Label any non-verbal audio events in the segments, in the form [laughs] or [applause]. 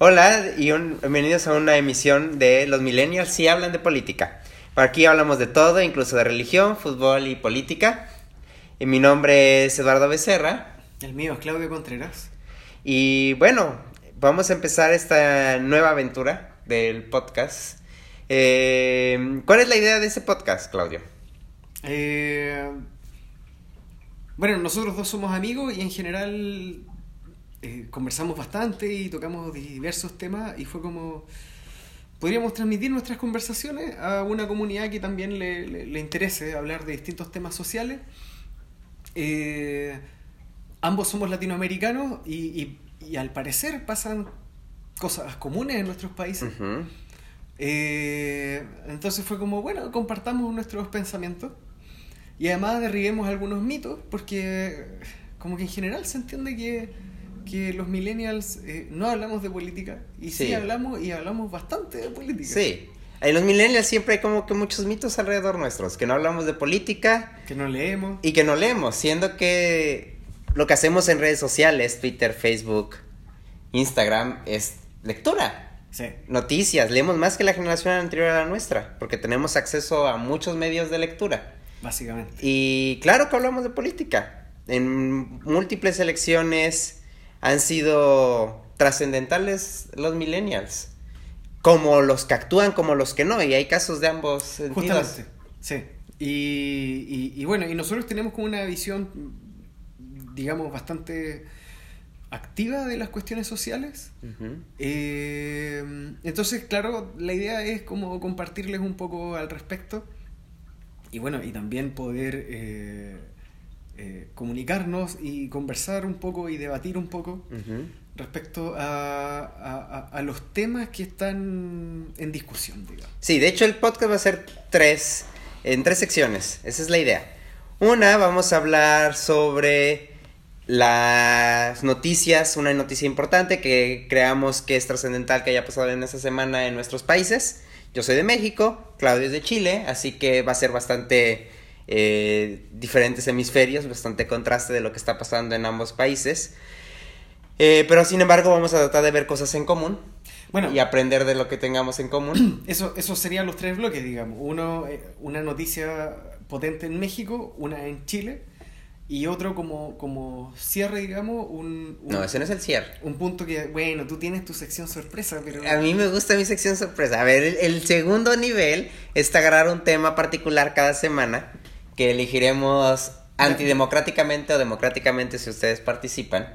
Hola y bienvenidos a una emisión de Los Millennials si hablan de política. Por aquí hablamos de todo, incluso de religión, fútbol y política. Y mi nombre es Eduardo Becerra. El mío es Claudio Contreras. Y bueno, vamos a empezar esta nueva aventura del podcast. Eh, ¿Cuál es la idea de ese podcast, Claudio? Eh, bueno, nosotros dos somos amigos y en general eh, conversamos bastante y tocamos diversos temas y fue como podríamos transmitir nuestras conversaciones a una comunidad que también le, interese hablar de distintos temas sociales. Eh, ambos somos latinoamericanos y, al parecer pasan cosas comunes en nuestros países. Eh, entonces fue como, bueno, compartamos nuestros pensamientos y además derribemos algunos mitos porque como que en general se entiende que que los millennials eh, no hablamos de política y sí. hablamos y hablamos bastante de política. Sí. En los millennials siempre hay como que muchos mitos alrededor nuestros, que no hablamos de política. Que no leemos. Y que no leemos, siendo que lo que hacemos en redes sociales, Twitter, Facebook, Instagram, es lectura. Sí. Noticias, leemos más que la generación anterior a la nuestra, porque tenemos acceso a muchos medios de lectura. Básicamente. Y claro que hablamos de política. En múltiples elecciones han sido trascendentales los millennials. Como los que actúan, como los que no. Y hay casos de ambos sentidos. Justamente, sí. Y, bueno, y nosotros tenemos como una visión, digamos, bastante activa de las cuestiones sociales. Eh, entonces, claro, la idea es como compartirles un poco al respecto. Y bueno, y también poder... Eh, eh, comunicarnos y conversar un poco y debatir un poco respecto a, los temas que están en discusión, digamos. Sí, de hecho el podcast va a ser tres, en tres secciones, esa es la idea. Una, vamos a hablar sobre las noticias, una noticia importante que creamos que es trascendental que haya pasado en esta semana en nuestros países. Yo soy de México, Claudio es de Chile, así que va a ser bastante eh, diferentes hemisferios, bastante contraste de lo que está pasando en ambos países. Eh, pero sin embargo vamos a tratar de ver cosas en común. Bueno, y aprender de lo que tengamos en común. [clears throat] Eso, eso serían los tres bloques, digamos. Uno, eh, una noticia potente en México, una en Chile y otro como, como cierre, digamos, un, No, ese no es el cierre. Un punto que, bueno, tú tienes tu sección sorpresa, pero... A mí me gusta mi sección sorpresa. A ver, el, el segundo nivel es agarrar un tema particular cada semana que elegiremos antidemocráticamente o democráticamente si ustedes participan.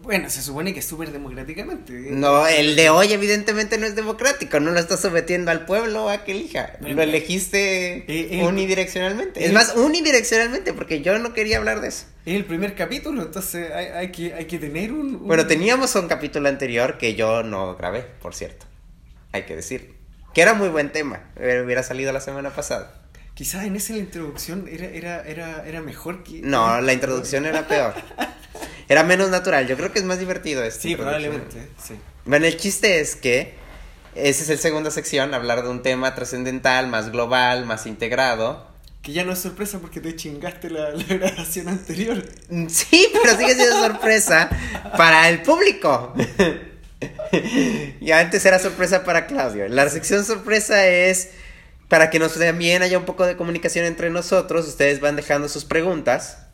Bueno, se supone que es súper democráticamente. No, el de hoy evidentemente no es democrático, no lo estás sometiendo al pueblo a que elija. lo elegiste eh, eh, unidireccionalmente. es más, unidireccionalmente, porque yo no quería hablar de eso. Es el primer capítulo, entonces hay, que, hay que tener un, Bueno, teníamos un capítulo anterior que yo no grabé, por cierto. Hay que decir. Que era muy buen tema. Hubiera salido la semana pasada. Quizás en esa introducción era, era, era, era mejor que... No, [laughs] la introducción era peor. Era menos natural. Yo creo que es más divertido esto. Sí, probablemente, sí. Bueno, el chiste es que esa es la segunda sección, hablar de un tema trascendental, más global, más integrado. Que ya no es sorpresa porque te chingaste la, la grabación anterior. Mm, sí, pero sigue siendo sorpresa para el público. [laughs] y antes era sorpresa para Claudio. La sección sorpresa es para que nos también haya un poco de comunicación entre nosotros, ustedes van dejando sus preguntas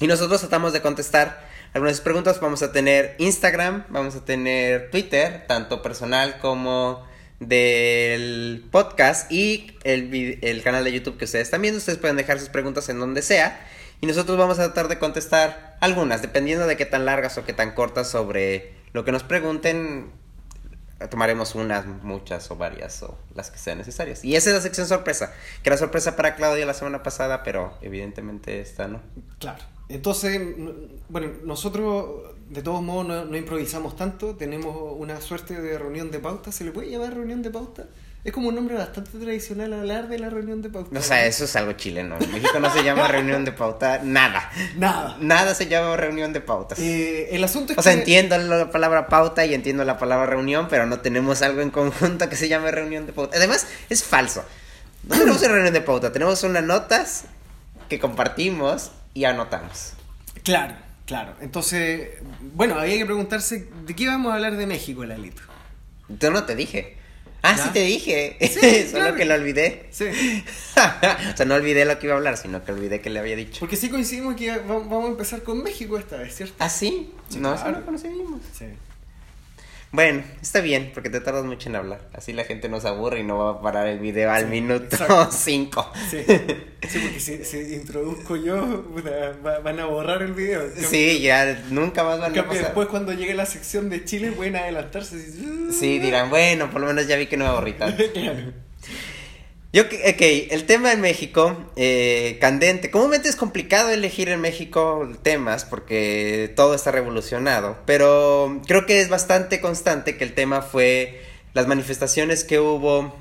y nosotros tratamos de contestar algunas preguntas. Vamos a tener Instagram, vamos a tener Twitter, tanto personal como del podcast y el, el canal de YouTube que ustedes están viendo. Ustedes pueden dejar sus preguntas en donde sea y nosotros vamos a tratar de contestar algunas, dependiendo de qué tan largas o qué tan cortas sobre lo que nos pregunten tomaremos unas, muchas o varias o las que sean necesarias. Y esa es la sección sorpresa, que era sorpresa para Claudia la semana pasada, pero evidentemente esta no. Claro. Entonces, bueno, nosotros de todos modos no, improvisamos tanto, tenemos una suerte de reunión de pauta, ¿se le puede llamar reunión de pauta? Es como un nombre bastante tradicional hablar de la reunión de pauta. O sea, eso es algo chileno. En México no se llama reunión de pauta, nada. Nada. Nada se llama reunión de pautas. Eh, el asunto es o sea, entiendo la palabra pauta y entiendo la palabra reunión, pero no tenemos algo en conjunto que se llame reunión de pauta. Además, es falso. No tenemos una reunión de pauta, tenemos unas notas que compartimos y anotamos. Claro, claro. Entonces, bueno, había que preguntarse, ¿de qué vamos a hablar de México, Lalito? Yo no te dije. Ah, sí te dije. Sí, [laughs] Solo claro. que lo olvidé. Sí. [laughs] o sea, no olvidé lo que iba a hablar, sino que olvidé que le había dicho. Porque sí coincidimos que va- vamos a empezar con México esta vez, ¿cierto? ¿Ah, sí? Sí, no, claro. Sí. Bueno, está bien, porque te tardas mucho en hablar. Así la gente nos aburre y no va a parar el video al Sí, minuto exacto. 5. Sí, sí, porque si, si introduzco yo, va- van a borrar el video. Cambio- Sí, ya nunca más van a pasar. después cuando llegue la sección de Chile pueden adelantarse. Sí, dirán, bueno, por lo menos ya vi que no me aburrí tanto. [laughs] Claro. Yo, que- ok, el tema en México, eh, candente. Comúnmente es complicado elegir en México temas porque todo está revolucionado, pero creo que es bastante constante que el tema fue las manifestaciones que hubo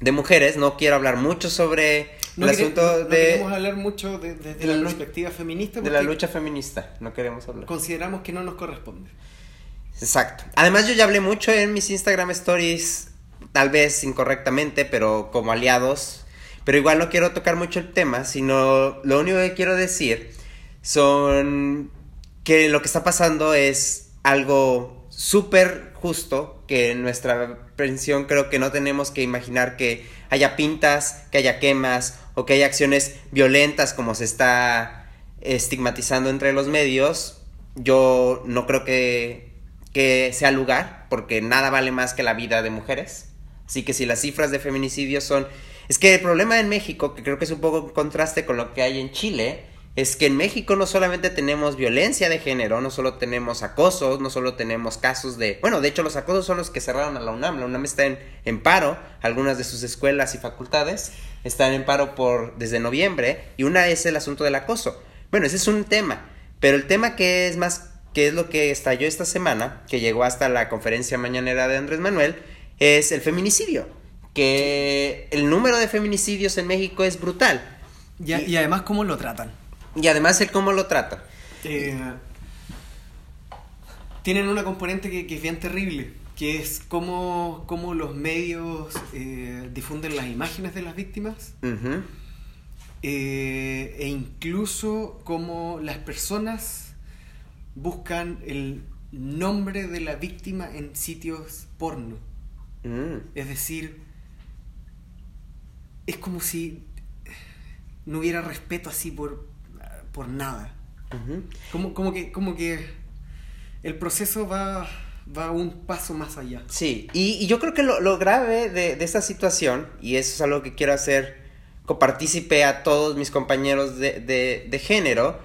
de mujeres. No quiero hablar mucho sobre No, el asunto no- no de, queremos hablar mucho de- desde de la, perspectiva feminista de la lucha feminista. No queremos hablar. consideramos que no nos corresponde. Exacto. Además yo ya hablé mucho en mis Instagram stories, tal vez incorrectamente, pero como aliados. Pero igual no quiero tocar mucho el tema, sino lo único que quiero decir son que lo que está pasando es algo súper justo, que en nuestra pensión creo que no tenemos que imaginar que haya pintas, que haya quemas o que haya acciones violentas como se está estigmatizando entre los medios. Yo no creo que, que sea lugar, porque nada vale más que la vida de mujeres. Así que si las cifras de feminicidios son... Es que el problema en México, que creo que es un poco en contraste con lo que hay en Chile, es que en México no solamente tenemos violencia de género, no solo tenemos acosos, no solo tenemos casos de... Bueno, de hecho los acosos son los que cerraron a la UNAM. La UNAM está en, en paro, algunas de sus escuelas y facultades están en paro por desde noviembre y una es el asunto del acoso. Bueno, ese es un tema, pero el tema que es más, que es lo que estalló esta semana, que llegó hasta la conferencia mañanera de Andrés Manuel, es el feminicidio. Que el número de feminicidios en México es brutal. Y, además, ¿cómo lo tratan? Y además el cómo lo trata. Eh, tienen una componente que, que es bien terrible, que es cómo, cómo los medios eh, difunden las imágenes de las víctimas eh, e incluso cómo las personas buscan el nombre de la víctima en sitios porno. Mm. Es decir, es como si no hubiera respeto así por, por nada. Como, como, que, como que el proceso va, va un paso más allá. Sí, y, y yo creo que lo, lo grave de, de esta situación, y eso es algo que quiero hacer copartícipe a todos mis compañeros de, de, de género,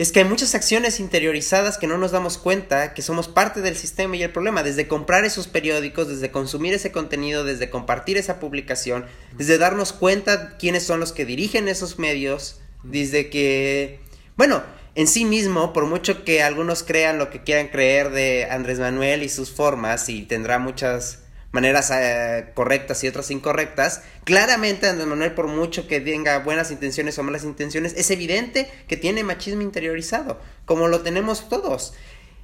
es que hay muchas acciones interiorizadas que no nos damos cuenta que somos parte del sistema y el problema, desde comprar esos periódicos, desde consumir ese contenido, desde compartir esa publicación, desde darnos cuenta quiénes son los que dirigen esos medios, desde que, bueno, en sí mismo, por mucho que algunos crean lo que quieran creer de Andrés Manuel y sus formas, y tendrá muchas maneras eh, correctas y otras incorrectas, claramente Andrés Manuel, por mucho que tenga buenas intenciones o malas intenciones, es evidente que tiene machismo interiorizado, como lo tenemos todos,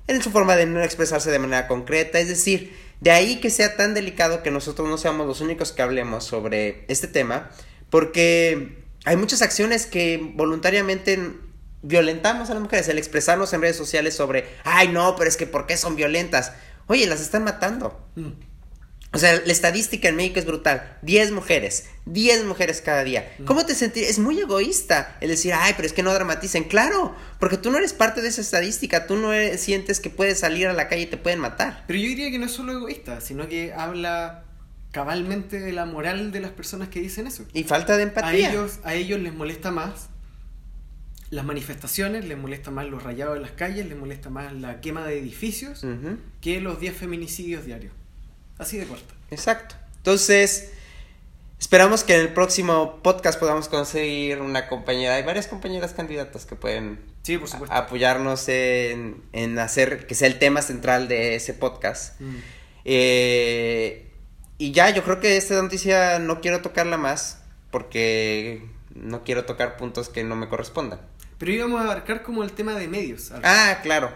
en su forma de no expresarse de manera concreta, es decir, de ahí que sea tan delicado que nosotros no seamos los únicos que hablemos sobre este tema, porque hay muchas acciones que voluntariamente violentamos a las mujeres, el expresarnos en redes sociales sobre, ay no, pero es que ¿por qué son violentas? Oye, las están matando. Mm. O sea, la estadística en México es brutal. 10 mujeres, 10 mujeres cada día. ¿Cómo te sentirías? Es muy egoísta el decir, ay, pero es que no dramaticen. Claro, porque tú no eres parte de esa estadística. Tú no eres- sientes que puedes salir a la calle y te pueden matar. Pero yo diría que no es solo egoísta, sino que habla cabalmente de la moral de las personas que dicen eso. Y falta de A empatía. ellos, a ellos les molesta más las manifestaciones, les molesta más los rayados de las calles, les molesta más la quema de edificios que los 10 feminicidios diarios. Así de corto. Exacto. Entonces, esperamos que en el próximo podcast podamos conseguir una compañera. Hay varias compañeras candidatas que pueden Sí, por supuesto. apoyarnos en, en hacer que sea el tema central de ese podcast. Mm. Eh, y ya, yo creo que esta noticia no quiero tocarla más porque no quiero tocar puntos que no me correspondan. Pero íbamos a abarcar como el tema de medios. Ah, claro.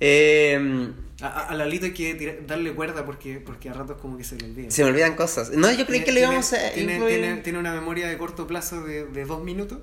Eh, a, a Lalito hay que tira- darle cuerda porque, porque a ratos como que se le olvida. se me olvidan cosas. No, yo creí que Tiene- íbamos a tiene, incluir- tiene- tiene una memoria de corto plazo de, de dos minutos.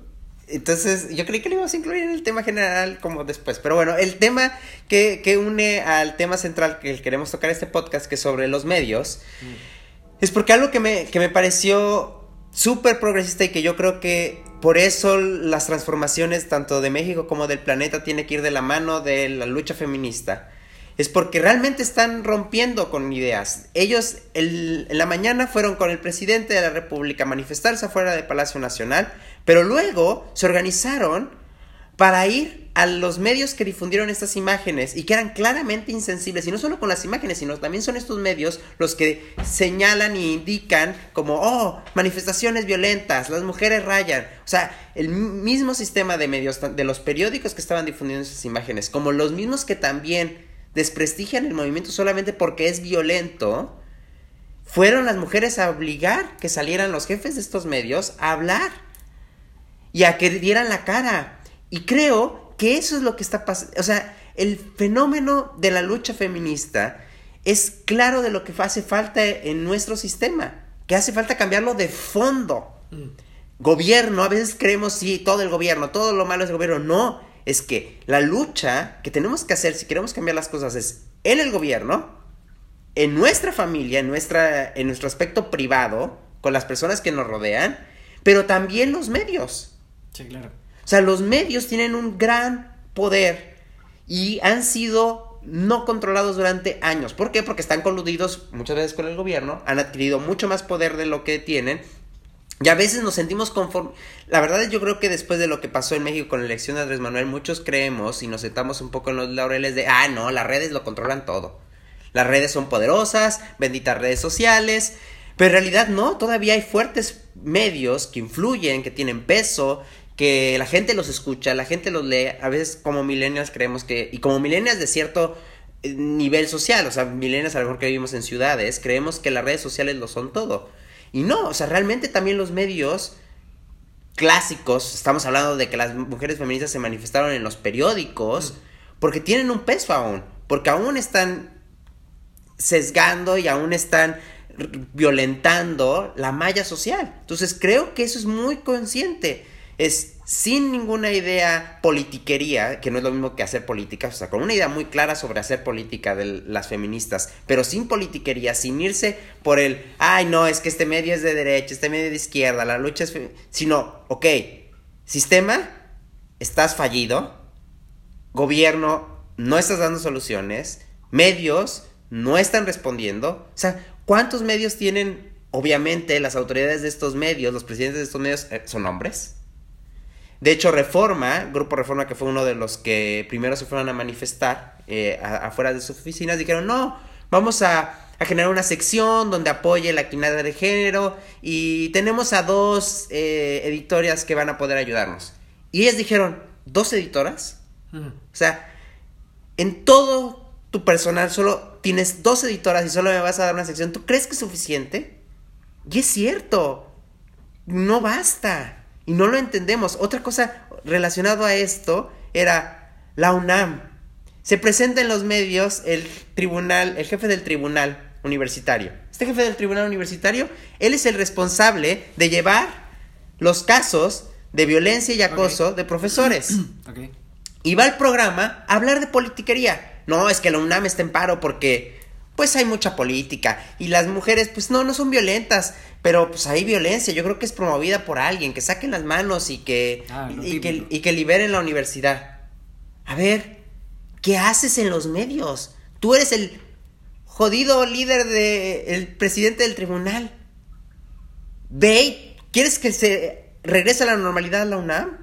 Entonces, yo creí que lo íbamos a incluir en el tema general como después. Pero bueno, el tema que, que une al tema central que queremos tocar este podcast, que es sobre los medios, mm. es porque algo que me, que me pareció súper progresista y que yo creo que por eso las transformaciones tanto de México como del planeta tiene que ir de la mano de la lucha feminista. Es porque realmente están rompiendo con ideas. Ellos en la mañana fueron con el presidente de la República a manifestarse afuera del Palacio Nacional pero luego se organizaron para ir a los medios que difundieron estas imágenes y que eran claramente insensibles, y no solo con las imágenes, sino también son estos medios los que señalan y indican como, oh, manifestaciones violentas, las mujeres rayan. O sea, el mismo sistema de medios, de los periódicos que estaban difundiendo esas imágenes, como los mismos que también desprestigian el movimiento solamente porque es violento, fueron las mujeres a obligar que salieran los jefes de estos medios a hablar y a que dieran la cara. Y creo que eso es lo que está pasando. O sea, el fenómeno de la lucha feminista es claro de lo que hace falta en nuestro sistema, que hace falta cambiarlo de fondo. Mm. Gobierno, a veces creemos, sí, todo el gobierno, todo lo malo es el gobierno. No, es que la lucha que tenemos que hacer si queremos cambiar las cosas es en el gobierno, en nuestra familia, en, nuestra, en nuestro aspecto privado, con las personas que nos rodean, pero también los medios. Sí, claro. O sea, los medios tienen un gran poder y han sido no controlados durante años. ¿Por qué? Porque están coludidos muchas veces con el gobierno, han adquirido mucho más poder de lo que tienen. Y a veces nos sentimos conformes. La verdad es yo creo que después de lo que pasó en México con la elección de Andrés Manuel, muchos creemos y nos sentamos un poco en los laureles de, ah, no, las redes lo controlan todo. Las redes son poderosas, benditas redes sociales, pero en realidad no, todavía hay fuertes medios que influyen, que tienen peso, que la gente los escucha, la gente los lee, a veces como millennials creemos que, y como millennials de cierto eh, nivel social, o sea, millennials a lo mejor que vivimos en ciudades, creemos que las redes sociales lo son todo. Y no, o sea, realmente también los medios clásicos, estamos hablando de que las mujeres feministas se manifestaron en los periódicos, porque tienen un peso aún, porque aún están sesgando y aún están violentando la malla social. Entonces creo que eso es muy consciente es sin ninguna idea politiquería, que no es lo mismo que hacer política, o sea, con una idea muy clara sobre hacer política de las feministas, pero sin politiquería, sin irse por el, ay, no, es que este medio es de derecha, este medio es de izquierda, la lucha es... Sino, ok, sistema, estás fallido, gobierno, no estás dando soluciones, medios, no están respondiendo, o sea, ¿cuántos medios tienen? Obviamente las autoridades de estos medios, los presidentes de estos medios, eh, son hombres de hecho, Reforma, Grupo Reforma, que fue uno de los que primero se fueron a manifestar eh, afuera de sus oficinas, dijeron, no, vamos a, generar una sección donde apoye la equidad de género y tenemos a dos eh, editorias que van a poder ayudarnos. Y ellas dijeron, ¿dos editoras? O sea, en todo tu personal solo tienes dos editoras y solo me vas a dar una sección. ¿Tú crees que es suficiente? Y es cierto, no basta y no lo entendemos. Otra cosa relacionada a esto era la UNAM. Se presenta en los medios el tribunal, el jefe del tribunal universitario. Este jefe del tribunal universitario, él es el responsable de llevar los casos de violencia y acoso de profesores. [clears throat] Y va al programa a hablar de politiquería. No, es que la UNAM está en paro porque pues hay mucha política y las mujeres pues no, no son violentas, pero pues hay violencia, yo creo que es promovida por alguien, que saquen las manos y que, ah, y, que, y que liberen la universidad. A ver, ¿qué haces en los medios? Tú eres el jodido líder de el presidente del tribunal. Ve, ¿quieres que se regrese a la normalidad a la UNAM?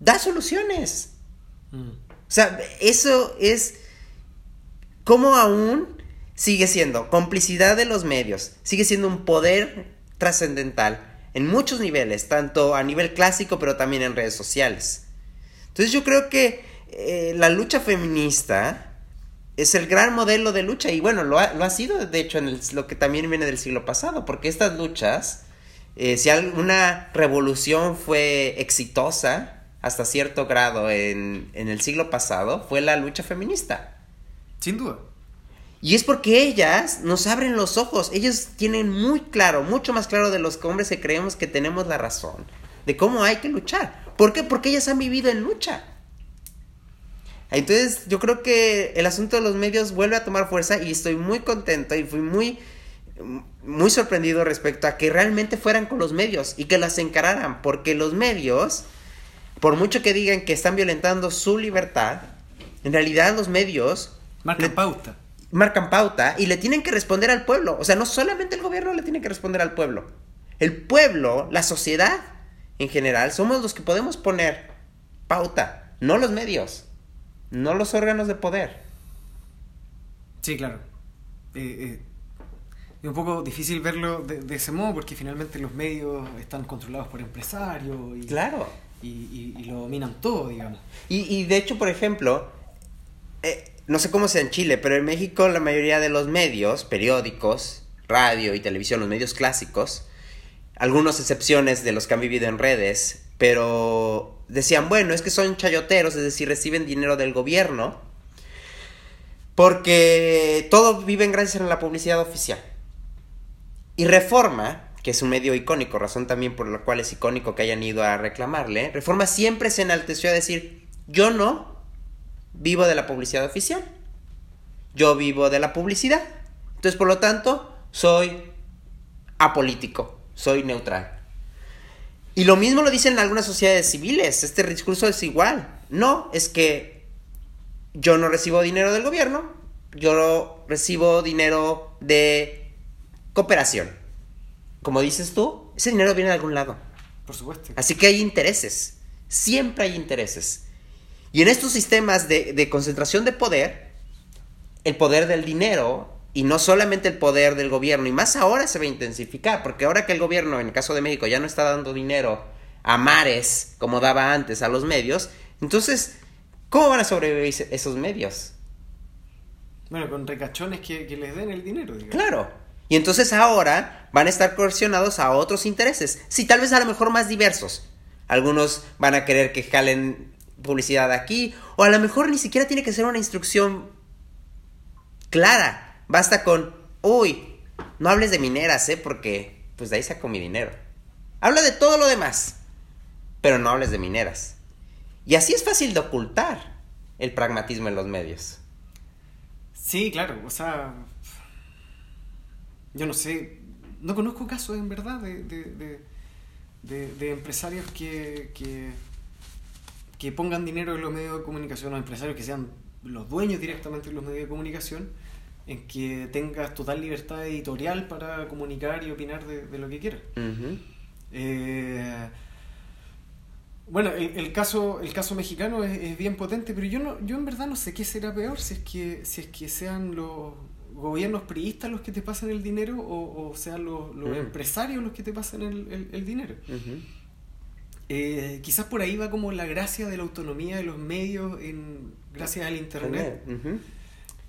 Da soluciones. Mm. O sea, eso es como aún sigue siendo complicidad de los medios, sigue siendo un poder trascendental en muchos niveles, tanto a nivel clásico pero también en redes sociales. Entonces yo creo que eh, la lucha feminista es el gran modelo de lucha y bueno, lo ha, sido de hecho en lo que también viene del siglo pasado, porque estas luchas, eh, si alguna revolución fue exitosa hasta cierto grado en, en el siglo pasado, fue la lucha feminista. Sin duda. Y es porque ellas nos abren los ojos. Ellas tienen muy claro, mucho más claro de los hombres que creemos que tenemos la razón. De cómo hay que luchar. ¿Por qué? Porque ellas han vivido en lucha. Entonces yo creo que el asunto de los medios vuelve a tomar fuerza y estoy muy contento y fui muy, muy sorprendido respecto a que realmente fueran con los medios y que las encararan, porque los medios, por mucho que digan que están violentando su libertad, en realidad los medios... Marcan pauta. Marcan pauta y le tienen que responder al pueblo. O sea, no solamente el gobierno le tiene que responder al pueblo. El pueblo, la sociedad en general, somos los que podemos poner pauta, no los medios no los órganos de poder. Sí, claro. Eh, eh, es un poco difícil verlo de, ese modo porque finalmente los medios están controlados por empresarios y, claro. y, lo dominan todo, digamos. Y, de hecho, por ejemplo, eh, no sé cómo sea en Chile, pero en México la mayoría de los medios, periódicos, radio y televisión, los medios clásicos, algunas excepciones de los que han vivido en redes, pero decían, bueno, es que son chayoteros, es decir, reciben dinero del gobierno, porque todo viven gracias a la publicidad oficial. Y Reforma, que es un medio icónico, razón también por la cual es icónico que hayan ido a reclamarle, Reforma siempre se enalteció a decir, yo no vivo de la publicidad oficial, yo vivo de la publicidad. Entonces, por lo tanto, soy apolítico, soy neutral. Y lo mismo lo dicen algunas sociedades civiles. Este discurso es igual. No, es que yo no recibo dinero del gobierno, yo recibo dinero de cooperación. Como dices tú, ese dinero viene de algún lado. Por supuesto. Así que hay intereses. Siempre hay intereses. Y en estos sistemas de, de concentración de poder, el poder del dinero y no solamente el poder del gobierno, y más ahora se va a intensificar, porque ahora que el gobierno, en el caso de México, ya no está dando dinero a mares como daba antes a los medios, entonces, ¿cómo van a sobrevivir esos medios? Bueno, con recachones que, les den el dinero. Claro. Y entonces ahora van a estar coercionados a otros intereses. Sí, tal vez a lo mejor más diversos. Algunos van a querer que jalen publicidad aquí, o a lo mejor ni siquiera tiene que ser una instrucción clara Basta con, uy, no hables de mineras, ¿eh? Porque pues de ahí saco mi dinero. Habla de todo lo demás, pero no hables de mineras. Y así es fácil de ocultar el pragmatismo en los medios. Sí, claro, o sea, yo no sé, no conozco casos en verdad de, de, de, empresarios que, que, que, pongan dinero en los medios de comunicación, o empresarios que sean los dueños directamente de los medios de comunicación, en que tengas total libertad editorial para comunicar y opinar de, lo que quieras. Eh, bueno, el, caso, el caso mexicano es, bien potente, pero yo no, yo en verdad no sé qué será peor, si es que, si es que sean los gobiernos priistas los que te pasan el dinero o, sean los, mm. empresarios los que te pasan el, dinero. Eh, quizás por ahí va como la gracia de la autonomía de los medios en, gracias al Internet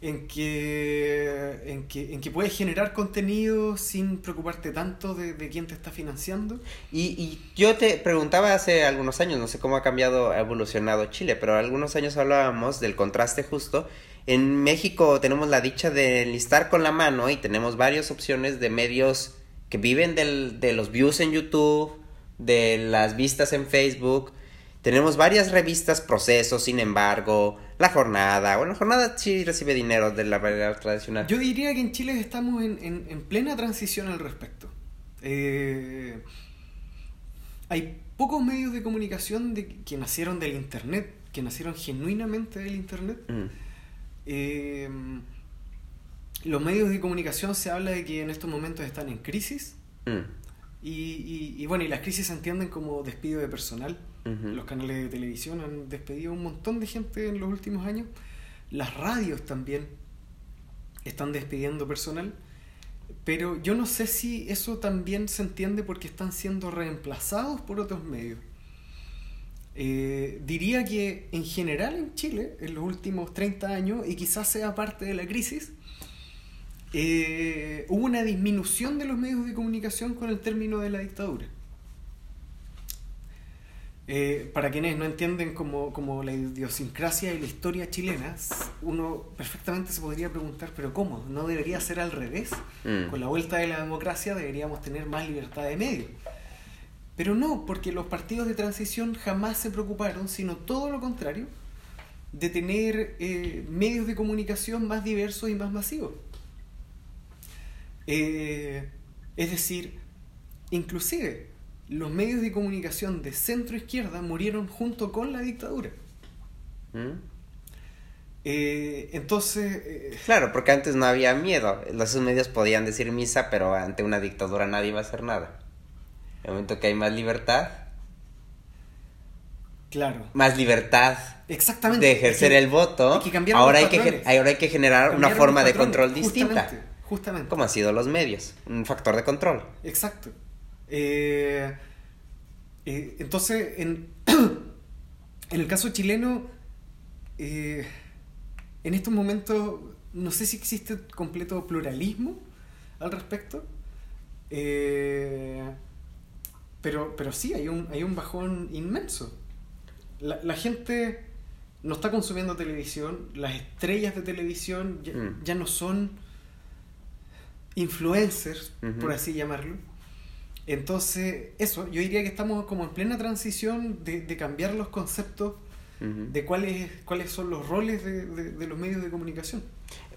en que, en que, en que puedes generar contenido sin preocuparte tanto de, quién te está financiando. Y, y, yo te preguntaba hace algunos años, no sé cómo ha cambiado, ha evolucionado Chile, pero algunos años hablábamos del contraste justo. En México tenemos la dicha de enlistar con la mano y tenemos varias opciones de medios que viven del, de los views en YouTube, de las vistas en Facebook. Tenemos varias revistas, Proceso, sin embargo, la jornada. Bueno, la jornada sí recibe dinero de la realidad tradicional. Yo diría que en Chile estamos en, plena transición al respecto. Eh, hay pocos medios de comunicación de, que nacieron del Internet, que nacieron genuinamente del Internet. Mm. Eh, los medios de comunicación se habla de que en estos momentos están en crisis. Mm. Y, bueno, y las crisis se entienden como despido de personal. Los canales de televisión han despedido un montón de gente en los últimos años. Las radios también están despidiendo personal. Pero yo no sé si eso también se entiende porque están siendo reemplazados por otros medios. Eh, diría que en general en Chile, en los últimos 30 años, y quizás sea parte de la crisis, eh, hubo una disminución de los medios de comunicación con el término de la dictadura. Eh, para quienes no entienden como, como, la idiosincrasia y la historia chilena, uno perfectamente se podría preguntar, pero ¿cómo? ¿No debería ser al revés? Mm. Con la vuelta de la democracia deberíamos tener más libertad de medios. Pero no, porque los partidos de transición jamás se preocuparon, sino todo lo contrario, de tener eh, medios de comunicación más diversos y más masivos. Eh, es decir, inclusive los medios de comunicación de centro izquierda murieron junto con la dictadura. ¿Mm? Eh, entonces... eh, Claro, porque antes no había miedo. Los medios podían decir misa, pero ante una dictadura nadie va a hacer nada. En el momento que hay más libertad, claro. más libertad Exactamente. de ejercer que- el voto, ahora, hay que, ahora hay que generar una forma de control distinta. Justamente. Como han sido los medios, un factor de control. Exacto. Eh, eh, entonces, en, [clears throat] en el caso chileno, eh, en estos momentos no sé si existe completo pluralismo al respecto. Pero, pero sí, hay un, hay un bajón inmenso. La, la gente no está consumiendo televisión, las estrellas de televisión ya, Mm. ya no son influencers, Ujú. por así llamarlo. Entonces, eso, yo diría que estamos como en plena transición de, de cambiar los conceptos Ujú. de cuáles, cuáles son los roles de, de- de los medios de comunicación.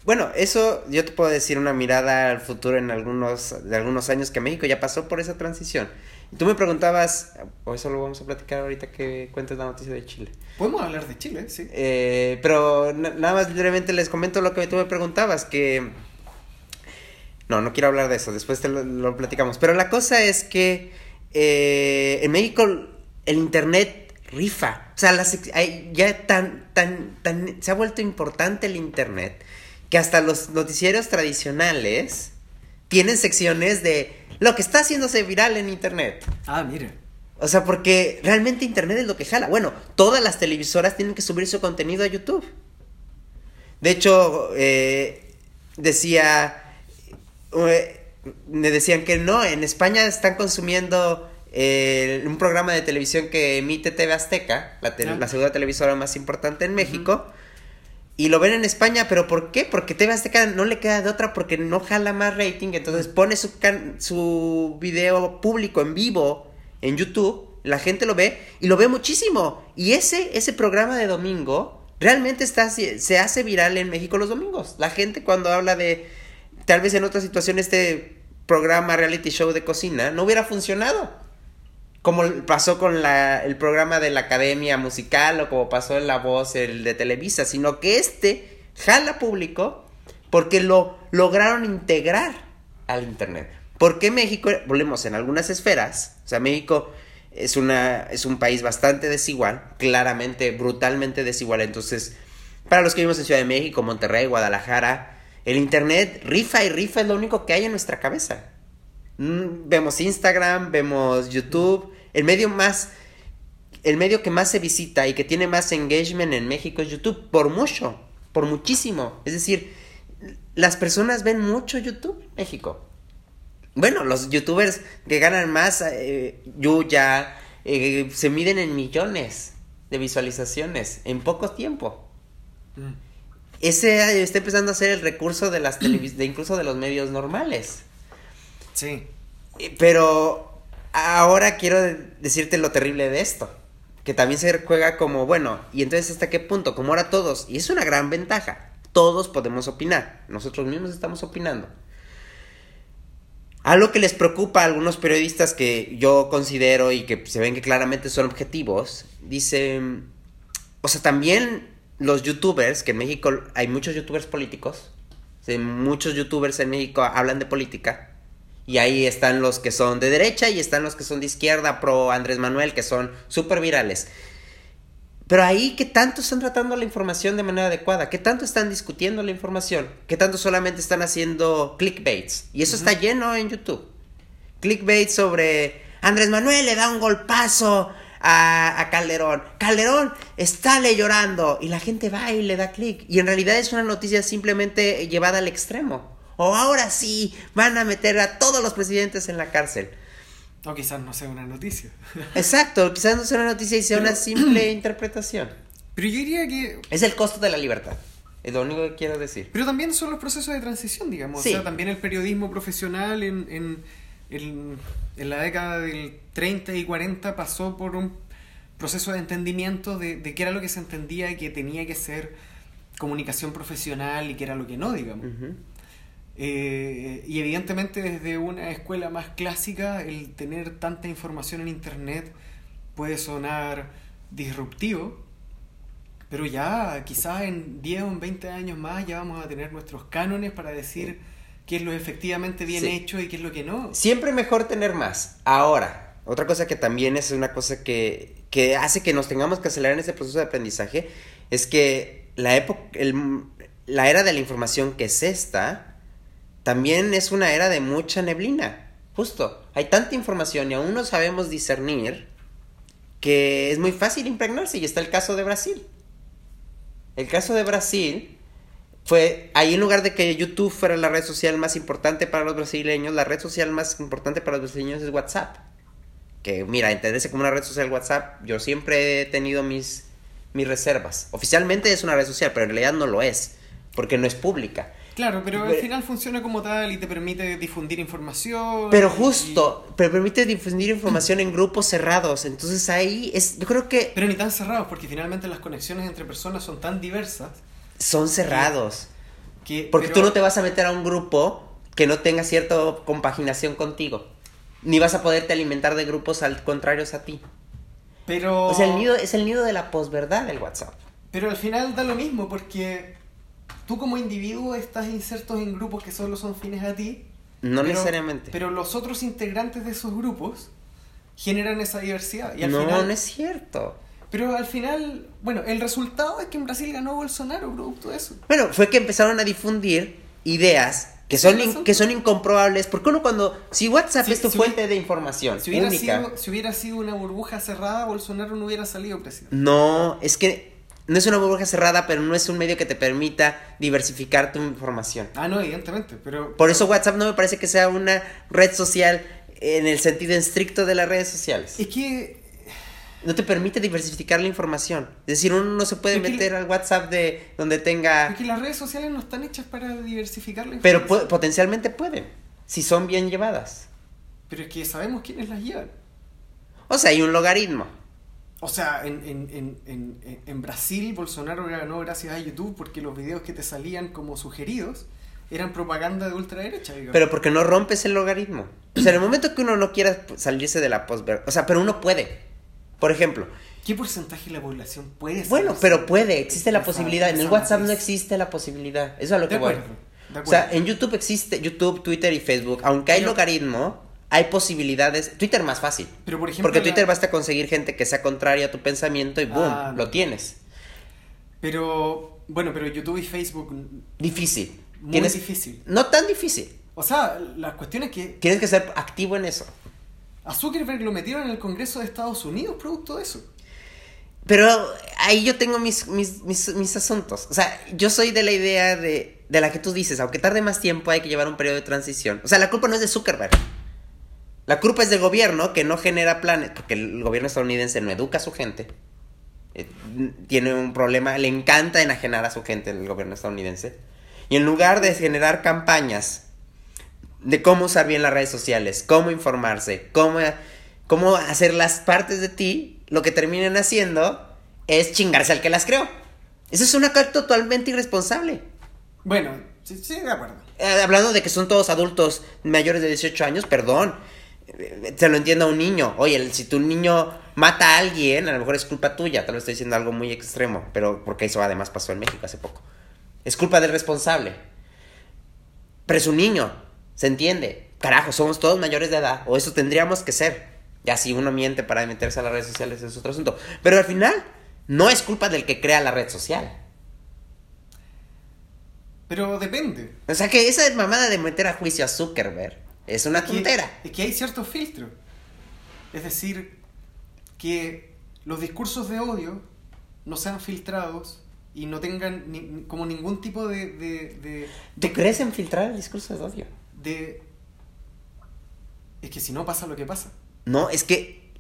Bueno, eso yo te puedo decir una mirada al futuro en algunos, de algunos años que México ya pasó por esa transición. Y tú me preguntabas, o eso lo vamos a platicar ahorita que cuentes la noticia de Chile. Podemos hablar de Chile, sí. Eh, pero na- nada más brevemente les comento lo que tú me preguntabas, que... No, no quiero hablar de eso, después te lo, lo platicamos. Pero la cosa es que eh, en México el Internet rifa. O sea, las hay- ya tan, tan, tan... Se ha vuelto importante el Internet que hasta los noticieros tradicionales tienen secciones de lo que está haciéndose viral en Internet. Ah, mira. O sea, porque realmente Internet es lo que jala. Bueno, todas las televisoras tienen que subir su contenido a YouTube. De hecho, eh, decía, me decían que no, en España están consumiendo eh, un programa de televisión que emite TV Azteca, la, Ah. la segunda televisora más importante en México. Y lo ven en España, pero ¿por qué? Porque TV Azteca no le queda de otra porque no jala más rating, entonces pone su, can- su video público en vivo en YouTube, la gente lo ve y lo ve muchísimo. Y ese, ese programa de domingo realmente está, se hace viral en México los domingos. La gente cuando habla de, tal vez en otra situación, este programa reality show de cocina no hubiera funcionado como pasó con la, el programa de la Academia Musical o como pasó en La Voz, el de Televisa, sino que este jala público porque lo lograron integrar al Internet. Porque México, volvemos en algunas esferas, o sea, México es, una, es un país bastante desigual, claramente, brutalmente desigual, entonces, para los que vivimos en Ciudad de México, Monterrey, Guadalajara, el Internet rifa y rifa es lo único que hay en nuestra cabeza. Mm, Vemos Instagram, vemos YouTube. El medio más. El medio que más se visita y que tiene más engagement en México es YouTube. Por mucho. Por muchísimo. Es decir, las personas ven mucho YouTube en México. Bueno, los youtubers que ganan más, eh, Yuya, eh, se miden en millones de visualizaciones en poco tiempo. Mm. Ese está empezando a ser el recurso de las televis de incluso de los medios normales. Sí. Pero ahora quiero de- decirte lo terrible de esto. Que también se juega como, bueno, y entonces hasta qué punto, como ahora todos, y es una gran ventaja, todos podemos opinar, nosotros mismos estamos opinando. Algo que les preocupa a algunos periodistas que yo considero y que se ven que claramente son objetivos, dicen, o sea, también los youtubers, que en México hay muchos youtubers políticos, sí, muchos youtubers en México hablan de política, y ahí están los que son de derecha y están los que son de izquierda, pro Andrés Manuel, que son súper virales. Pero ahí, ¿qué tanto están tratando la información de manera adecuada? ¿Qué tanto están discutiendo la información? ¿Qué tanto solamente están haciendo clickbaits? Y eso está lleno en YouTube. Clickbait sobre Andrés Manuel le da un golpazo a, a Calderón. Calderón está llorando y la gente va y le da clic. Y en realidad es una noticia simplemente llevada al extremo. O ahora sí, van a meter a todos los presidentes en la cárcel. O quizás no sea una noticia. Exacto, quizás no sea una noticia y sea una simple interpretación. Pero yo diría que. Es el costo de la libertad. Es lo único que quiero decir. Pero también son los procesos de transición, digamos. Sí. O sea, también el periodismo profesional en, en, el- en la década del 30 y 40 pasó por un proceso de entendimiento de, de qué era lo que se entendía que tenía que ser comunicación profesional y qué era lo que no, digamos. Eh, y evidentemente desde una escuela más clásica el tener tanta información en internet puede sonar disruptivo, pero ya quizás en 10 o en 20 años más ya vamos a tener nuestros cánones para decir qué es lo efectivamente bien Sí. hecho y qué es lo que no. Siempre mejor tener más. Ahora, otra cosa que también es una cosa que, que hace que nos tengamos que acelerar en ese proceso de aprendizaje es que la época, el- la era de la información que es esta, también es una era de mucha neblina. Justo, hay tanta información y aún no sabemos discernir que es muy fácil impregnarse y está el caso de Brasil. El caso de Brasil fue ahí en lugar de que YouTube fuera la red social más importante para los brasileños, la red social más importante para los brasileños es WhatsApp. Que mira, entenderse como una red social WhatsApp, yo siempre he tenido mis, mis reservas. Oficialmente es una red social, pero en realidad no lo es, porque no es pública. Claro, pero al Ve- final funciona como tal y te permite difundir información. Pero y- justo, pero permite difundir información en grupos cerrados. Entonces ahí es, yo creo que Pero ni tan cerrados, porque finalmente las conexiones entre personas son tan diversas son cerrados. que... Porque pero- tú no te vas a meter a un grupo que no tenga cierta compaginación contigo. Ni vas a poderte alimentar de grupos al contrarios a ti. Pero... O sea, el nido, es el nido de la posverdad el WhatsApp. Pero al final da lo mismo, porque tú como individuo estás insertos en grupos que solo son fines a ti. No pero- necesariamente. Pero los otros integrantes de esos grupos generan esa diversidad. Y al no, final, no es cierto. Pero al final, bueno, el resultado es que en Brasil ganó Bolsonaro producto de eso. Bueno, fue que empezaron a difundir ideas que son, in- que son incomprobables. Porque uno cuando... Si WhatsApp Si- es tu si fuente hubiera- de información Si hubiera, única... sido, si hubiera sido una burbuja cerrada, Bolsonaro no hubiera salido presidente. No, es que no es una burbuja cerrada, pero no es un medio que te permita diversificar tu información. Ah, no, evidentemente, pero... Por eso WhatsApp no me parece que sea una red social en el sentido estricto de las redes sociales. Es que... No te permite diversificar la información. Es decir, uno no se puede meter al WhatsApp de donde tenga... Es que las redes sociales no están hechas para diversificar la Pero información. pu- potencialmente pueden, si son bien llevadas. Pero es que sabemos quiénes las llevan. O sea, hay un logaritmo. O sea, en, en, en, en, en Brasil Bolsonaro ganó gracias a YouTube porque los videos que te salían como sugeridos eran propaganda de ultraderecha, digamos. Pero porque no rompes el logaritmo. O sea, en el momento que uno no quiera salirse de la posverdad... O sea, pero uno puede. Por ejemplo, ¿Qué porcentaje de la población puede Bueno, salirse pero puede, existe la posibilidad. En el WhatsApp no existe la posibilidad. Eso es a lo De que voy. acuerdo, de O sea, acuerdo. en YouTube existe, YouTube, Twitter y Facebook, aunque hay Pero- logaritmo, hay posibilidades. Twitter más fácil. Pero por ejemplo, Porque la- Twitter basta conseguir gente que sea contraria a tu pensamiento y boom, Ah, no. lo tienes. Pero, bueno, pero YouTube y Facebook, Difícil. muy Tienes- difícil. No tan difícil. O sea, la cuestión es que Tienes que ser activo en eso. A Zuckerberg lo metieron en el Congreso de Estados Unidos producto de eso. Pero ahí yo tengo mis, mis, mis, asuntos. O sea, yo soy de la idea de, de la que tú dices, aunque tarde más tiempo hay que llevar un periodo de transición. O sea, la culpa no es de Zuckerberg. La culpa es del gobierno que no genera planes, porque el gobierno estadounidense no educa a su gente. Eh, tiene un problema, le encanta enajenar a su gente el gobierno estadounidense. Y en lugar de generar campañas de cómo usar bien las redes sociales, cómo informarse, cómo, cómo hacer las partes de ti, lo que terminan haciendo es chingarse al que las creó. Eso es un acto totalmente irresponsable. Bueno, sí, sí, de acuerdo. Eh, hablando de que son todos adultos mayores de 18 años, perdón. eh, Se lo entiendo a un niño. Oye, si tu niño mata a alguien, a lo mejor es culpa tuya. Tal vez estoy diciendo algo muy extremo, pero porque eso además pasó en México hace poco. Es culpa del responsable. Pero es un niño, se entiende. Carajo, somos todos mayores de edad, o eso tendríamos que ser. Ya si uno miente para meterse a las redes sociales es otro asunto. Pero al final, no es culpa del que crea la red social. Pero depende. O sea que esa mamada de meter a juicio a Zuckerberg es una tontera. Es que hay ciertos filtros. Es decir, que los discursos de odio no sean filtrados y no tengan ni- como ningún tipo de, de, de, ¿Tú crees en filtrar el discurso de odio? De- Es que si no pasa lo que pasa. No, es que.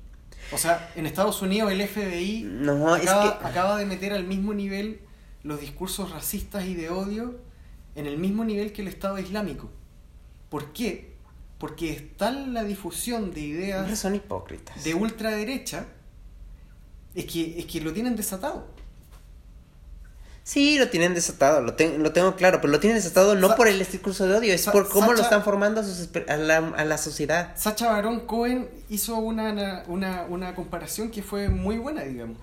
O sea, en Estados Unidos el FBI No, es acaba, que. acaba de meter al mismo nivel los discursos racistas y de odio en el mismo nivel que el Estado Islámico. ¿Por qué? porque es tal la difusión de ideas Hombre, son hipócritas. de ultraderecha, es que, es que lo tienen desatado. Sí, lo tienen desatado, lo, ten- lo tengo claro, pero lo tienen desatado no Sa- por el discurso de odio, es Sa- por cómo lo están formando a, sus a la, a la sociedad. Sacha Baron Cohen hizo una, una, una comparación que fue muy buena, digamos.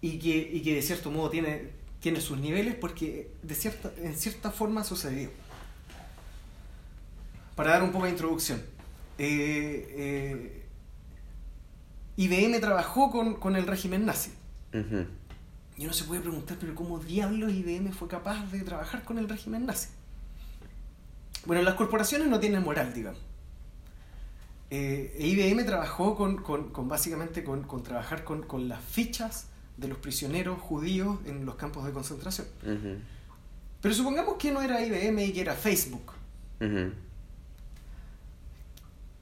Y que, y que de cierto modo tiene, tiene sus niveles porque de cierta, en cierta forma sucedió. Para dar un poco de introducción. eh, eh, IBM trabajó con, con el régimen nazi. Ujú. Y uno se puede preguntar, pero ¿cómo diablos IBM fue capaz de trabajar con el régimen nazi? Bueno, las corporaciones no tienen moral, digamos. Eh, IBM trabajó con, con- con básicamente con, con trabajar con, con las fichas de los prisioneros judíos en los campos de concentración. Pero supongamos que no era IBM y que era Facebook.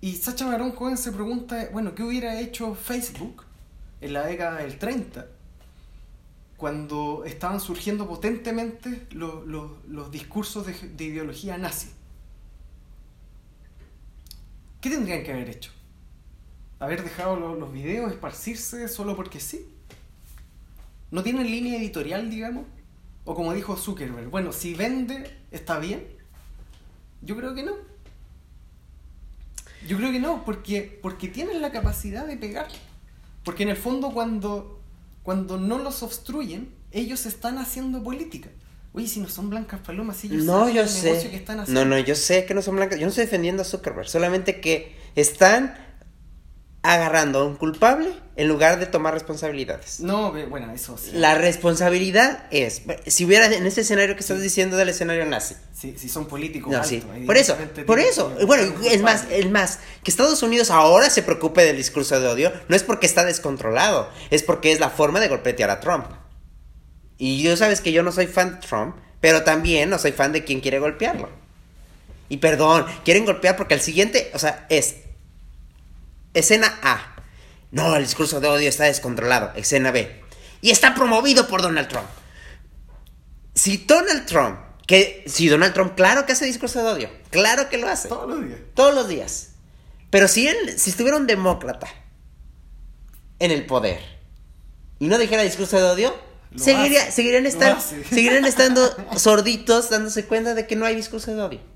Y Sacha Baron Cohen se pregunta, bueno, ¿qué hubiera hecho Facebook en la década del 30? Cuando estaban surgiendo potentemente lo- lo- los discursos de, de ideología nazi. ¿Qué tendrían que haber hecho? ¿Haber dejado lo- los videos esparcirse solo porque sí? ¿No tienen línea editorial, digamos? O como dijo Zuckerberg, bueno, si vende, ¿está bien? Yo creo que no. Yo creo que no, porque, porque tienen la capacidad de pegar. Porque en el fondo cuando, cuando no los obstruyen, ellos están haciendo política. Oye, si no son blancas palomas, ellos No, yo el negocio sé. que están No, haciendo. no, yo sé que no son blancas. Yo no estoy defendiendo a Zuckerberg. Solamente que están agarrando a un culpable en lugar de tomar responsabilidades. No, bueno, eso sí. La responsabilidad es, si hubiera en ese escenario que estás diciendo del escenario nazi. Si, si son políticos No, altos, sí. Por eso, por eso. Bueno, es más, es más, que Estados Unidos ahora se preocupe del discurso de odio, no es porque está descontrolado, es porque es la forma de golpetear a Trump. Y yo sabes que yo no soy fan de Trump, pero también no soy fan de quien quiere golpearlo. Y perdón, quieren golpear porque el siguiente, o sea, es escena A. No, el discurso de odio está descontrolado. Escena B. Y está promovido por Donald Trump. Si Donald Trump, que si Donald Trump, claro que hace discurso de odio, claro que lo hace, Todos los días. todos los días. Pero si él, si estuviera un demócrata en el poder y no dijera discurso de odio, seguiría, seguirían, estar, [laughs] seguirían estando sorditos dándose cuenta de que no hay discurso de odio.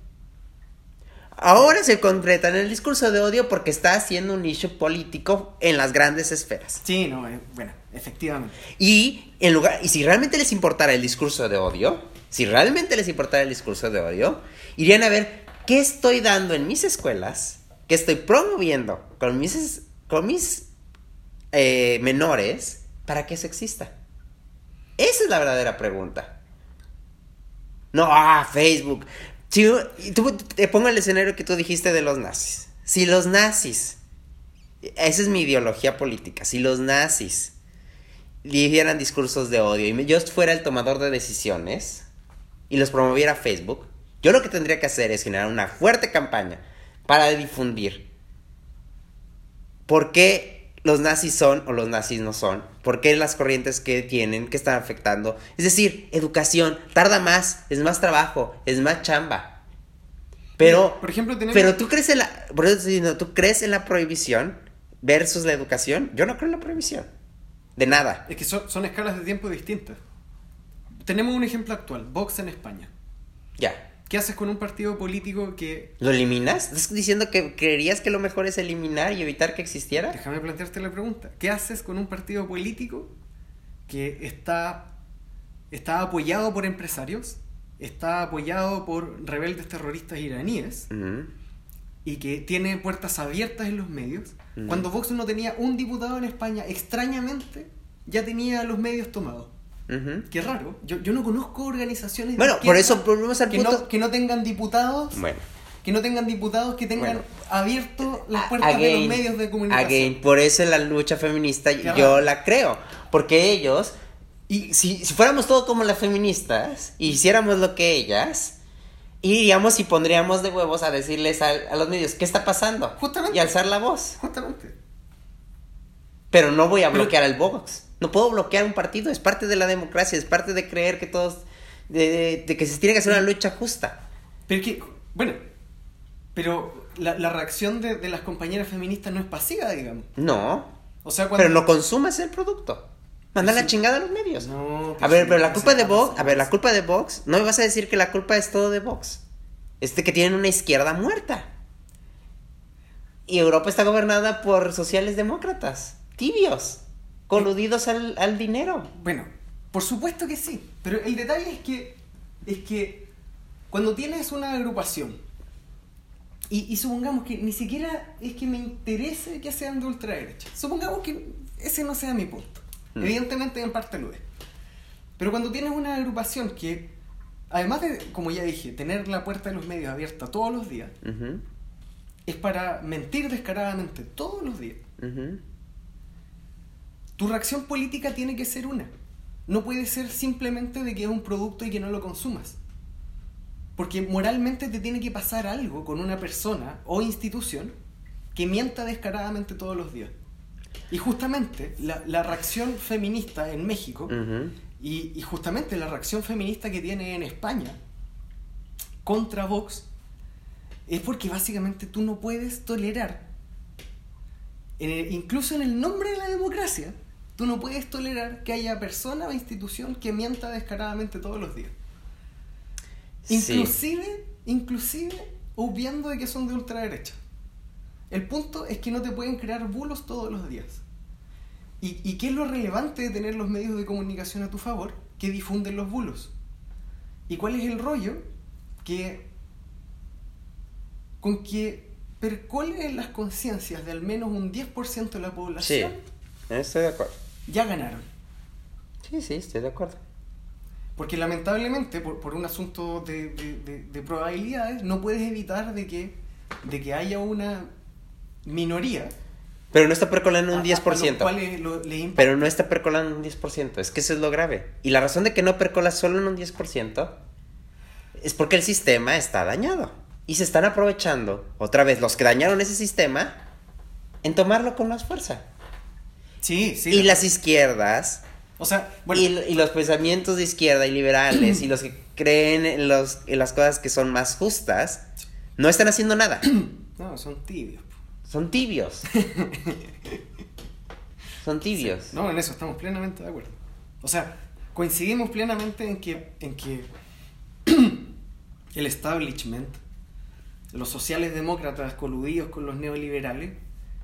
Ahora se concreta en el discurso de odio porque está haciendo un issue político en las grandes esferas. Sí, no, eh, bueno, efectivamente. Y en lugar, y si realmente les importara el discurso de odio, si realmente les importara el discurso de odio, irían a ver qué estoy dando en mis escuelas, qué estoy promoviendo con mis, con mis eh, menores para que eso exista. Esa es la verdadera pregunta. No, ah, Facebook. Si, tú, te pongo el escenario que tú dijiste de los nazis. Si los nazis, esa es mi ideología política, si los nazis dieran discursos de odio y yo fuera el tomador de decisiones y los promoviera Facebook, yo lo que tendría que hacer es generar una fuerte campaña para difundir por qué los nazis son o los nazis no son, por qué las corrientes que tienen, que están afectando. Es decir, educación, tarda más, es más trabajo, es más chamba. Pero, Por ejemplo, tenemos- pero tú crees en la, por eso estoy diciendo, tú crees en la prohibición versus la educación. Yo no creo en la prohibición. De nada. Es que son, son escalas de tiempo distintas. Tenemos un ejemplo actual, Vox en España. Ya. ¿Qué haces con un partido político que... ¿Lo eliminas? ¿Estás diciendo que creerías que lo mejor es eliminar y evitar que existiera? Déjame plantearte la pregunta. ¿Qué haces con un partido político que está, está apoyado por empresarios, está apoyado por rebeldes terroristas iraníes y que tiene puertas abiertas en los medios? Cuando Vox no tenía un diputado en España, extrañamente ya tenía los medios tomados. Qué raro. Yo, yo no conozco organizaciones. de Bueno, por izquierda eso volvemos al que punto. No, que no tengan diputados. Bueno. Que no tengan diputados que tengan Bueno. abierto las puertas de los medios de comunicación. again, por eso la lucha feminista Qué yo raro. la creo. Porque ellos, y si, si fuéramos todos como las feministas, y hiciéramos lo que ellas, iríamos y pondríamos de huevos a decirles a, a los medios qué está pasando. Justamente. Y alzar la voz. Justamente. Pero no voy a Pero- bloquear al Vox. No puedo bloquear un partido. Es parte de la democracia. Es parte de creer que todos. De, de- de que se tiene que hacer una lucha justa. Pero que, bueno, Pero la, la reacción de, de las compañeras feministas no es pasiva, digamos. No. O sea, cuando... Pero no consumas el producto. Manda la Sí. chingada a los medios. No, A ver, sí, pero la culpa de Vox, a ver, la culpa de Vox, no me vas a decir que la culpa es todo de Vox. Es de que tienen una izquierda muerta. Y Europa está gobernada por sociales demócratas, tibios, coludidos al, al dinero. Bueno, por supuesto que sí, pero el detalle es que es que cuando tienes una agrupación y, y supongamos que ni siquiera es que me interese que sean de ultraderecha, supongamos que ese no sea mi punto, Mm. evidentemente en parte lo es, pero cuando tienes una agrupación que además de, como ya dije, tener la puerta de los medios abierta todos los días, es para mentir descaradamente todos los días. Tu reacción política tiene que ser una. No puede ser simplemente de que es un producto y que no lo consumas. Porque moralmente te tiene que pasar algo con una persona o institución que mienta descaradamente todos los días. Y justamente la, la reacción feminista en México y, y justamente la reacción feminista que tiene en España contra Vox es porque básicamente tú no puedes tolerar, en el- incluso en el nombre de la democracia, tú no puedes tolerar que haya persona o institución que mienta descaradamente todos los días. Sí. Inclusive, inclusive obviando de que son de ultraderecha. El punto es que no te pueden crear bulos todos los días. ¿Y, ¿Y qué es lo relevante de tener los medios de comunicación a tu favor? Que difunden los bulos. ¿Y cuál es el rollo? Que con que percole en las conciencias de al menos un 10% de la Sí, población, estoy de acuerdo. Ya ganaron. Sí, sí, estoy de acuerdo. Porque lamentablemente, por, por un asunto de, de- de- de probabilidades, no puedes evitar de que, de que haya una minoría Pero no está percolando un a- a- a los 10%. cuales lo- impacta. Pero no está percolando un 10%. Es que eso es lo grave. Y la razón de que no percola solo en un 10% es porque el sistema está dañado. Y se están aprovechando, otra vez, los que dañaron ese sistema, en tomarlo con más fuerza. Sí, sí. y las izquierdas, O sea, bueno, y, y los pensamientos de izquierda y liberales, y los que creen en, los, en las cosas que son más justas, no están haciendo nada. [clears throat] no, son tibios. Son tibios. Son tibios. No, en eso estamos plenamente de acuerdo. O sea, coincidimos plenamente en que, en que [clears throat] el establishment, los sociales demócratas coludidos con los neoliberales,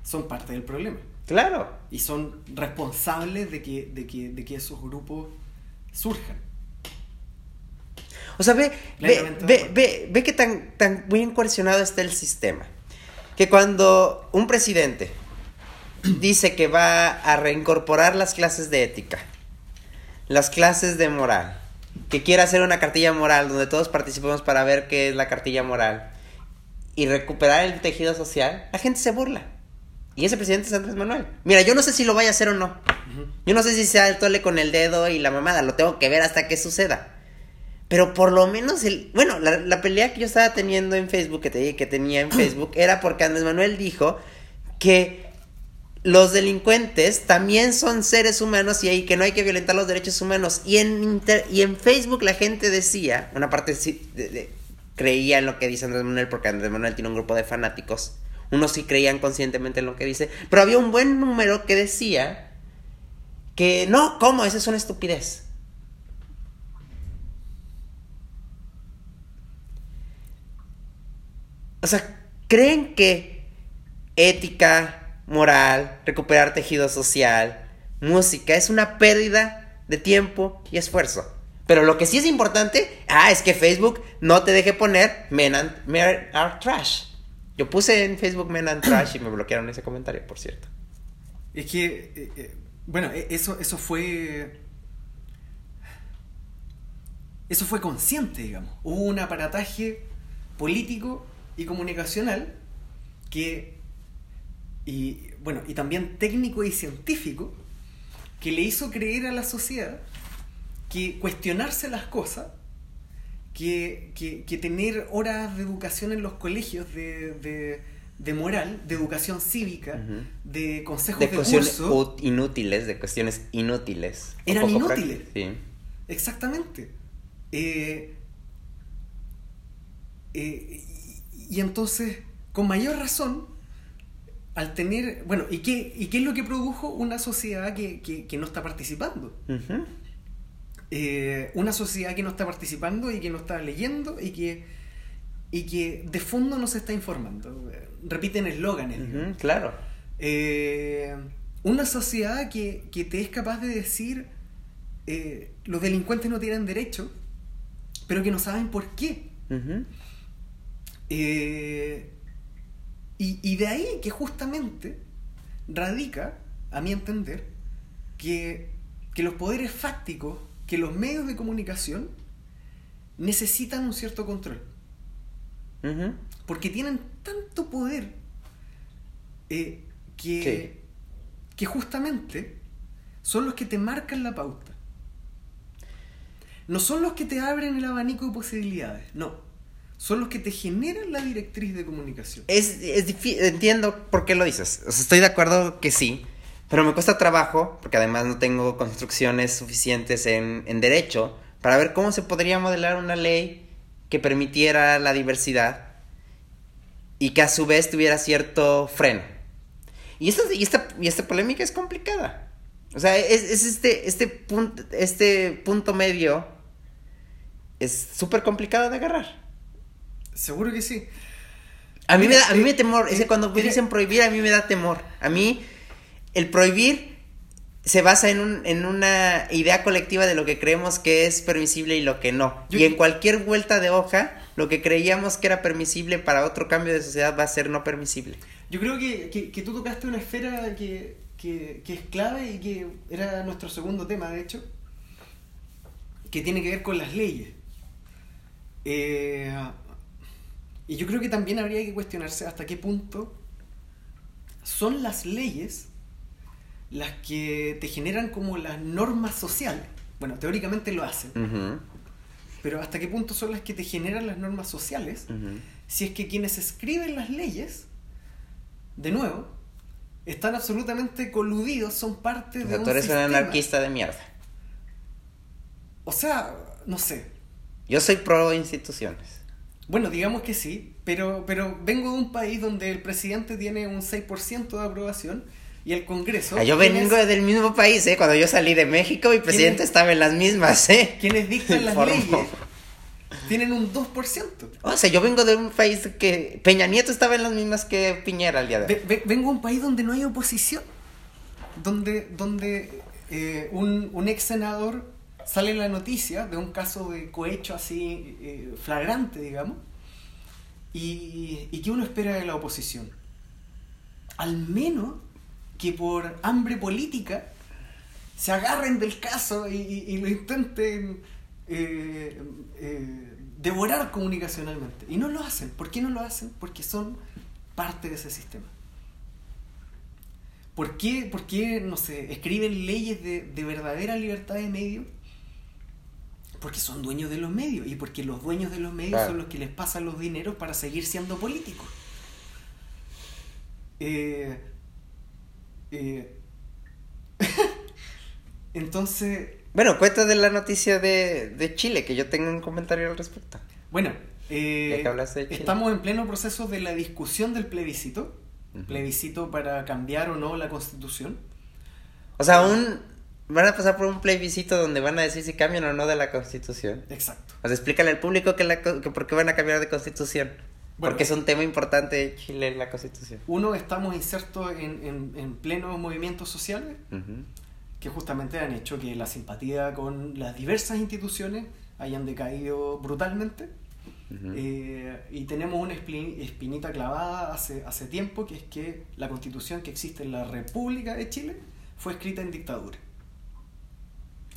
son parte del problema. Claro. Y son responsables de que, de que, de que esos grupos surjan. O sea, ve, ve, ve, ve que tan, tan bien coercionado está el sistema. Que cuando un presidente [clears throat] dice que va a reincorporar las clases de ética, las clases de moral, que quiere hacer una cartilla moral donde todos participemos para ver qué es la cartilla moral y recuperar el tejido social, la gente se burla. Y ese presidente es Andrés Manuel. Mira, yo no sé si lo vaya a hacer o no. Yo no sé si sea el tole con el dedo y la mamada, lo tengo que ver hasta que suceda. Pero por lo menos el. Bueno, la, la pelea que yo estaba teniendo en Facebook, que te dije que tenía en [clears throat] Facebook, era porque Andrés Manuel dijo que los delincuentes también son seres humanos y ahí que no hay que violentar los derechos humanos. Y en, inter- y en Facebook la gente decía, una parte sí, de- de- creía en lo que dice Andrés Manuel, porque Andrés Manuel tiene un grupo de fanáticos. Unos sí creían conscientemente en lo que dice, pero había un buen número que decía que no, ¿cómo? Esa es una estupidez. O sea, ¿creen que ética, moral, recuperar tejido social, música es una pérdida de tiempo y esfuerzo? Pero lo que sí es importante, ah, es que Facebook no te deje poner men, and, men are trash. Yo puse en Facebook men and trash y me bloquearon ese comentario, por cierto. Es que, eh, eh, bueno, e- eso, eso fue. Eso fue consciente, digamos. Hubo un aparataje político y comunicacional que. Y, bueno, y también técnico y científico que le hizo creer a la sociedad que cuestionarse las cosas, que, que- que tener horas de educación en los colegios de, de- de moral, de educación cívica, de consejos De de, cuestiones curso, inútiles, de cuestiones inútiles. Eran inútiles. Sí. Exactamente. Eh, eh, y, y entonces con mayor razón, al tener, bueno, ¿y qué, y qué es lo que produjo una sociedad que, que, que no está participando? Ujú. Eh, una sociedad que no está participando y que no está leyendo y que, y que de fondo no se está informando. Repiten eslóganes. Claro. Eh, una sociedad que, que te es capaz de decir eh, los delincuentes no tienen derecho, pero que no saben por qué. Eh, y, y de ahí que justamente radica, a mi entender, que, que los poderes fácticos, que los medios de comunicación necesitan un cierto control. Porque tienen tanto poder eh, que, que justamente son los que te marcan la pauta. No son los que te abren el abanico de posibilidades, no. Son los que te generan la directriz de comunicación. Es, es entiendo por qué lo dices. O sea, estoy de acuerdo que sí, pero me cuesta trabajo, porque además no tengo construcciones suficientes en, en derecho, para ver cómo se podría modelar una ley que permitiera la diversidad y que a su vez tuviera cierto freno. Y esta, y esta, y esta polémica es complicada. O sea, es, es este, este, punto, este punto medio es súper complicado de agarrar. Seguro que sí. A mí me da, a mí me eh, temor, es que eh, cuando me dicen prohibir, a mí me da temor. A mí, el prohibir se basa en, un, en una idea colectiva de lo que creemos que es permisible y lo que no. Yo- y en cualquier vuelta de hoja, lo que creíamos que era permisible para otro cambio de sociedad va a ser no permisible. Yo creo que, que- que tú tocaste una esfera que, que- que es clave y que era nuestro segundo tema, de hecho, que tiene que ver con las leyes. Eh, y yo creo que también habría que cuestionarse hasta qué punto son las leyes las que te generan como las normas sociales. Bueno, teóricamente lo hacen, pero hasta qué punto son las que te generan las normas sociales si es que quienes escriben las leyes, de nuevo, están absolutamente coludidos, son parte O de sea, un tú eres un sistema. anarquista de mierda. O sea, no sé. Yo soy pro instituciones. Bueno, digamos que sí, pero, pero vengo de un país donde el presidente tiene un 6% de aprobación y el Congreso... Ah, yo vengo del mismo país, ¿eh? Cuando yo salí de México, mi presidente ¿Quién- estaba en las mismas, ¿eh? Quienes dictan las Informo. leyes tienen un 2%. O sea, yo vengo de un país que Peña Nieto estaba en las mismas que Piñera al día de hoy. Ve- ve- vengo de un país donde no hay oposición, donde, donde eh, un, un ex senador sale en la noticia de un caso de cohecho así eh, flagrante, digamos, y, y que uno espera de la oposición. Al menos que por hambre política se agarren del caso y, y- y lo intenten eh, eh, devorar comunicacionalmente. Y no lo hacen. ¿Por qué no lo hacen? Porque son parte de ese sistema. ¿Por qué, por qué, no sé, escriben leyes de, de verdadera libertad de medios? Porque son dueños de los medios y porque los dueños de los medios Claro. son los que les pasan los dineros para seguir siendo políticos. Eh, eh, [laughs] entonces, Bueno, cuenta de la noticia de, de Chile, que yo tengo un comentario al respecto. bueno, eh, de estamos en pleno proceso de la discusión del plebiscito, plebiscito para cambiar o no la constitución. O sea, un, van a pasar por un plebiscito donde van a decir si cambian o no de la constitución. Exacto. O sea, explícale al público que, la, que por qué van a cambiar de constitución. Bueno, Porque es un tema importante de Chile la constitución. Uno, estamos insertos en, en, en plenos movimientos sociales que justamente han hecho que la simpatía con las diversas instituciones hayan decaído brutalmente. Eh, y tenemos una espinita clavada hace, hace tiempo, que es que la constitución que existe en la República de Chile fue escrita en dictadura.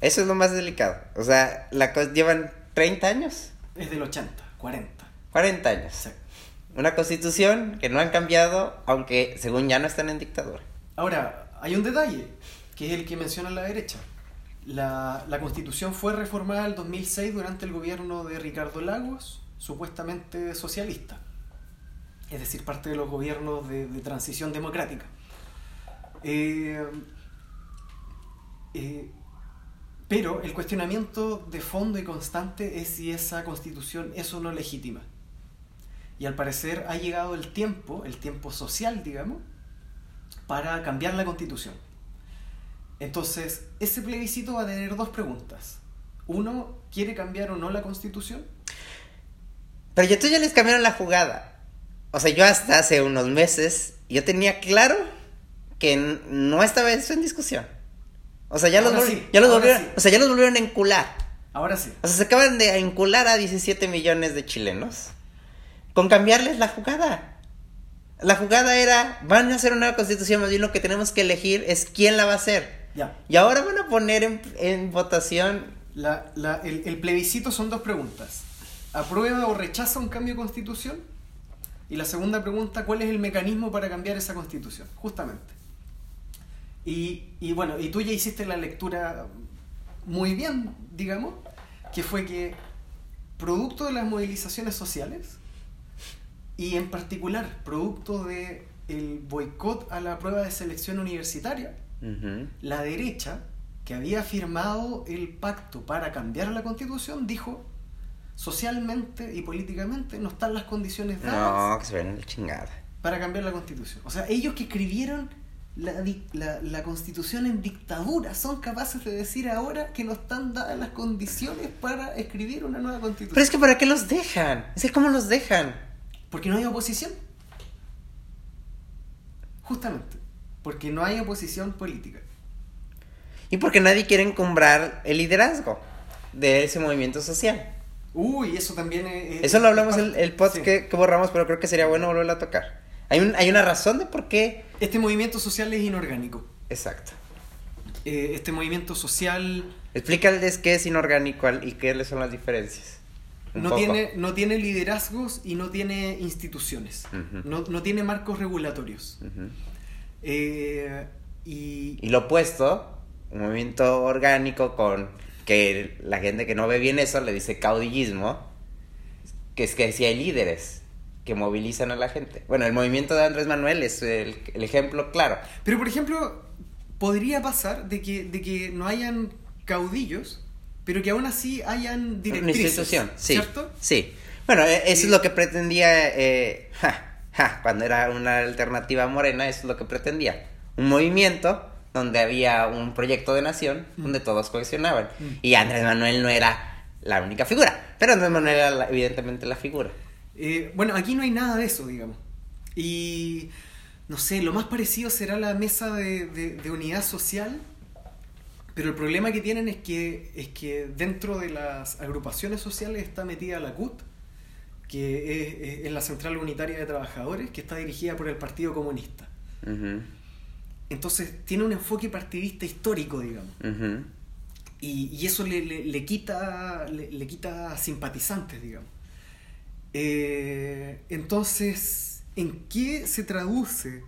Eso es lo más delicado. O sea, la llevan 30 años, Es del 80, 40. 40 años. Sí. Una constitución que no han cambiado, aunque según ya no están en dictadura. Ahora, hay un detalle, que es el que menciona la derecha. La, la constitución fue reformada en el 2006 durante el gobierno de Ricardo Lagos, supuestamente socialista. Es decir, parte de los gobiernos de, de transición democrática. Eh, eh, pero el cuestionamiento de fondo y constante es si esa constitución es o no legítima. Y al parecer ha llegado el tiempo, el tiempo social, digamos, para cambiar la constitución. Entonces, ese plebiscito va a tener dos preguntas. Uno, ¿quiere cambiar o no la constitución? Pero ya tú ya les cambiaron la jugada. O sea, yo hasta hace unos meses, yo tenía claro que no estaba eso en discusión. O sea, ya los, ya los volvieron, o sea, ya los volvieron a encular. Ahora sí. O sea, se acaban de encular a 17 millones de chilenos con cambiarles la jugada. La jugada era, van a hacer una nueva constitución, más bien lo que tenemos que elegir es quién la va a hacer. Ya. Y ahora van a poner en, votación... La, la, el, el, plebiscito son dos preguntas. ¿Aprueba o rechaza un cambio de constitución? Y la segunda pregunta, ¿cuál es el mecanismo para cambiar esa constitución? Justamente. Y, y bueno, y tú ya hiciste la lectura muy bien, digamos, que fue que producto de las movilizaciones sociales y en particular producto de el boicot a la prueba de selección universitaria, la derecha, que había firmado el pacto para cambiar la constitución, dijo socialmente y políticamente no están las condiciones dadas. No, que se ven chingada. Para cambiar la constitución. O sea, ellos que escribieron la, la, la, constitución en dictadura son capaces de decir ahora que no están dadas las condiciones para escribir una nueva constitución. Pero es que ¿para qué los dejan? Es que ¿cómo los dejan? Porque no hay oposición. Justamente. Porque no hay oposición política. Y porque nadie quiere encumbrar el liderazgo de ese movimiento social. Uy, eso también es... Eso lo hablamos en el, post que, borramos, pero creo que sería bueno volverlo a tocar. Hay, un, hay una razón de por qué... Este movimiento social es inorgánico. Exacto. Eh, este movimiento social... Explícales qué es inorgánico y qué son las diferencias. No tiene, no tiene liderazgos y no tiene instituciones. no, no, tiene marcos regulatorios. Eh, y... y lo opuesto, un movimiento orgánico con que la gente que no ve bien eso le dice caudillismo, que es que si hay líderes que movilizan a la gente. Bueno, el movimiento de Andrés Manuel es el, ejemplo claro. Pero, por ejemplo, podría pasar de que, de que no hayan caudillos, pero que aún así hayan directrices. Una institución, sí. ¿Cierto? Sí. Bueno, e, eso es lo que pretendía, eh, cuando era una alternativa morena, eso es lo que pretendía. Un movimiento donde había un proyecto de nación mm. donde todos cohesionaban. Mm. Y Andrés Manuel no era la única figura, pero Andrés Manuel era evidentemente la figura. Eh, bueno, aquí no hay nada de eso, digamos. Y no sé, lo más parecido será la mesa de, unidad social, pero el problema que tienen es que, es que dentro de las agrupaciones sociales está metida la CUT, que es, la Central Unitaria de Trabajadores, que está dirigida por el Partido Comunista. Entonces tiene un enfoque partidista histórico, digamos. y, eso le, quita, le, quita simpatizantes, digamos. Eh, entonces, ¿en qué se traduce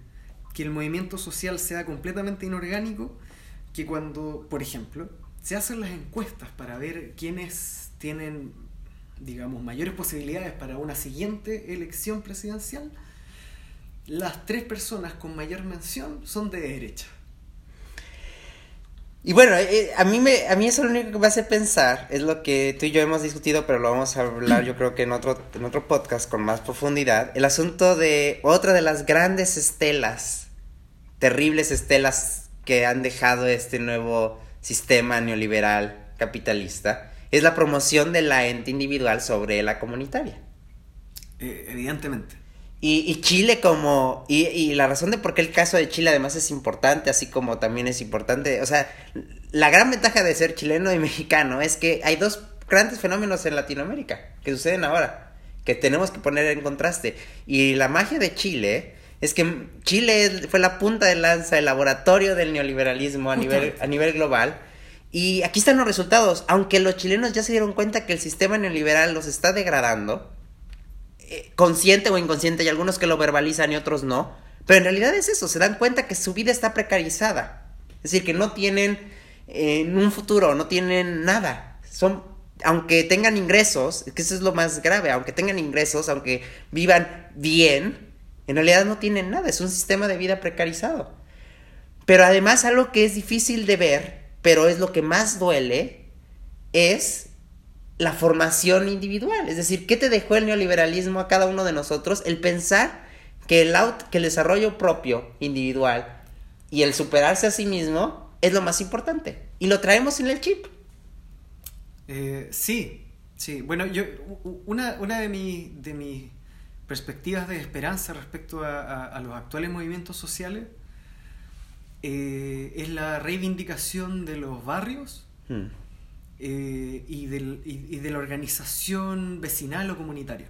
que el movimiento social sea completamente inorgánico? Que cuando, por ejemplo, se hacen las encuestas para ver quiénes tienen, digamos, mayores posibilidades para una siguiente elección presidencial, las tres personas con mayor mención son de derecha. Y bueno, eh, a, mí me, a mí eso lo único que me hace pensar es lo que tú y yo hemos discutido, pero lo vamos a hablar yo creo que en otro, en otro podcast con más profundidad. El asunto de otra de las grandes estelas, terribles estelas que han dejado este nuevo sistema neoliberal capitalista, es la promoción de la ente individual sobre la comunitaria. Eh, evidentemente. Y, Chile como... Y, la razón de por qué el caso de Chile además es importante, así como también es importante... O sea, la gran ventaja de ser chileno y [laughs] mexicano es que hay dos grandes fenómenos en Latinoamérica que suceden ahora, que tenemos que poner en contraste. Y la magia de Chile es que Chile fue la punta de lanza, el laboratorio del neoliberalismo a nivel, a nivel global. Y aquí están los resultados. Aunque los chilenos ya se dieron cuenta que el sistema neoliberal los está degradando, eh, consciente o inconsciente, y algunos que lo verbalizan y otros no, pero en realidad es eso, se dan cuenta que su vida está precarizada, es decir, que no tienen en un futuro, no tienen nada, son, aunque tengan ingresos, que eso es lo más grave, aunque tengan ingresos, aunque vivan bien, en realidad no tienen nada, es un sistema de vida precarizado. Pero además algo que es difícil de ver, pero es lo que más duele, es la formación individual. Es decir, ¿qué te dejó el neoliberalismo a cada uno de nosotros? El pensar que el, out, que el desarrollo propio, individual, y el superarse a sí mismo es lo más importante. Y lo traemos en el chip. Eh, sí, sí. Bueno, yo, una, una de, de mis perspectivas de esperanza respecto a, los actuales movimientos sociales eh, es la reivindicación de los barrios hmm. eh, y, y, de la organización vecinal o comunitaria.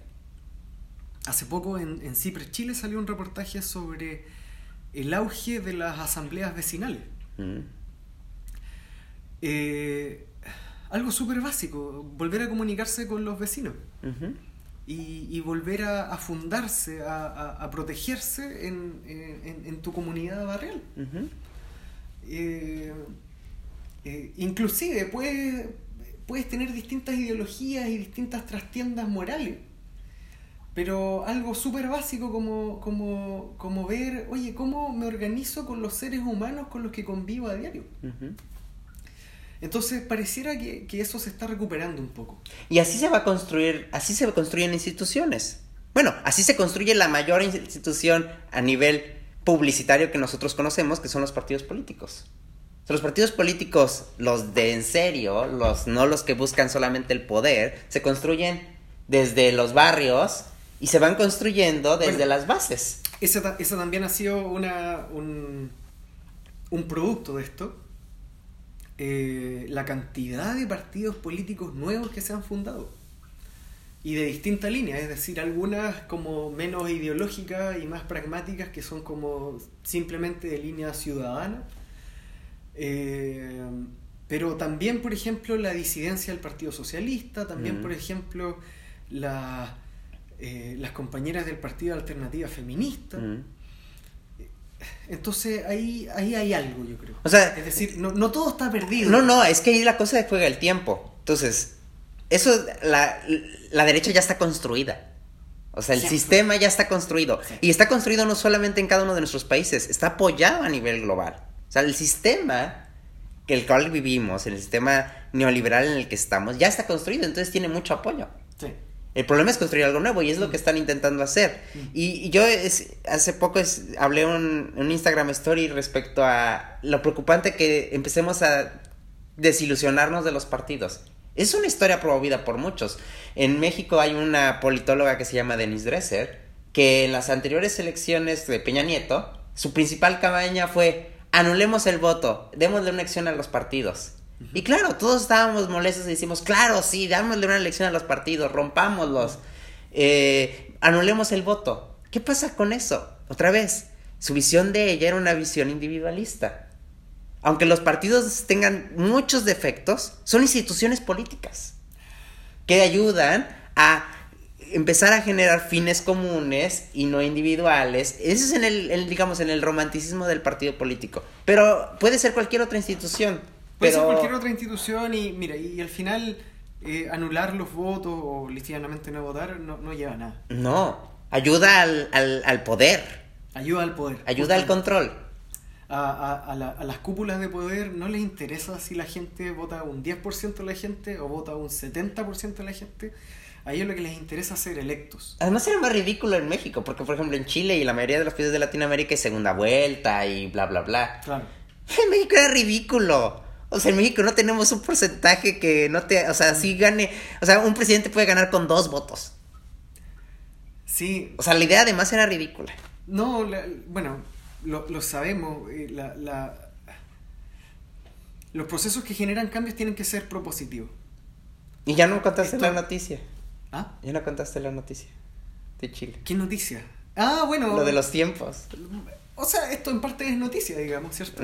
Hace poco en, en Cipres, Chile, salió un reportaje sobre el auge de las asambleas vecinales. Hmm. Eh, algo súper básico, volver a comunicarse con los vecinos y, volver a, fundarse, a, protegerse en, tu comunidad barrial. Eh, eh, inclusive puedes, puedes tener distintas ideologías y distintas trastiendas morales, pero algo súper básico como, como, como, ver, oye, ¿cómo me organizo con los seres humanos con los que convivo a diario? Entonces pareciera que, eso se está recuperando un poco. Y así se va a construir, así se construyen instituciones. Bueno, así se construye la mayor institución a nivel publicitario que nosotros conocemos, que son los partidos políticos. los partidos políticos, los de en serio, los, no los que buscan solamente el poder, se construyen desde los barrios y se van construyendo desde las bases. Eso, también ha sido una, un, un producto de esto, eh, la cantidad de partidos políticos nuevos que se han fundado. Y de distintas líneas, es decir, algunas como menos ideológicas y más pragmáticas que son como simplemente de línea ciudadana, eh, pero también, por ejemplo, la disidencia del Partido Socialista, también, por ejemplo, la, eh, las compañeras del Partido Alternativa Feminista. Entonces ahí, ahí hay algo, yo creo. O sea, es decir, no, no todo está perdido. No, no, es que ahí la cosa juega el tiempo. Entonces, eso, la, la derecha ya está construida. O sea, el sistema ya está construido. Y está construido no solamente en cada uno de nuestros países, está apoyado a nivel global. O sea, el sistema que el cual vivimos, el sistema neoliberal en el que estamos, ya está construido, entonces tiene mucho apoyo. Sí. El problema es construir algo nuevo y es lo que están intentando hacer. Y, yo hace poco hablé un, un Instagram Story respecto a lo preocupante que empecemos a desilusionarnos de los partidos. Es una historia promovida por muchos. En México hay una politóloga que se llama Denise Dresser, que en las anteriores elecciones de Peña Nieto, su principal campaña fue anulemos el voto, démosle una elección a los partidos. Y claro, todos estábamos molestos y decimos, claro, sí, dámosle una elección a los partidos, rompámoslos, eh, anulemos el voto. ¿Qué pasa con eso? Otra vez, su visión de ella era una visión individualista. Aunque los partidos tengan muchos defectos, son instituciones políticas que ayudan a empezar a generar fines comunes y no individuales. Eso es en el digamos, en el romanticismo del partido político. Pero puede ser cualquier otra institución. Puede ser cualquier otra institución y mira, y, al final eh, anular los votos o ligeramente no votar no, no lleva a nada. No, ayuda al, al, poder. Ayuda al poder. Ayuda al control. A, a, las cúpulas de poder no les interesa si la gente vota un 10% de la gente o vota un 70% de la gente. A ellos lo que les interesa es ser electos. Además era más ridículo en México, porque por ejemplo en Chile y la mayoría de los países de Latinoamérica es segunda vuelta y bla, bla, bla. Claro. En México era ridículo. O sea, en México no tenemos un porcentaje que no te. O sea, si gane. O sea, un presidente puede ganar con dos votos. Sí. O sea, la idea además era ridícula. No, bueno, lo, sabemos. Eh, la, los procesos que generan cambios tienen que ser propositivos. Y ya no contaste la noticia. ¿Ah? Ya no contaste la noticia de Chile. ¿Qué noticia? Ah, bueno. Lo de los tiempos. O sea, esto en parte es noticia, digamos, ¿cierto?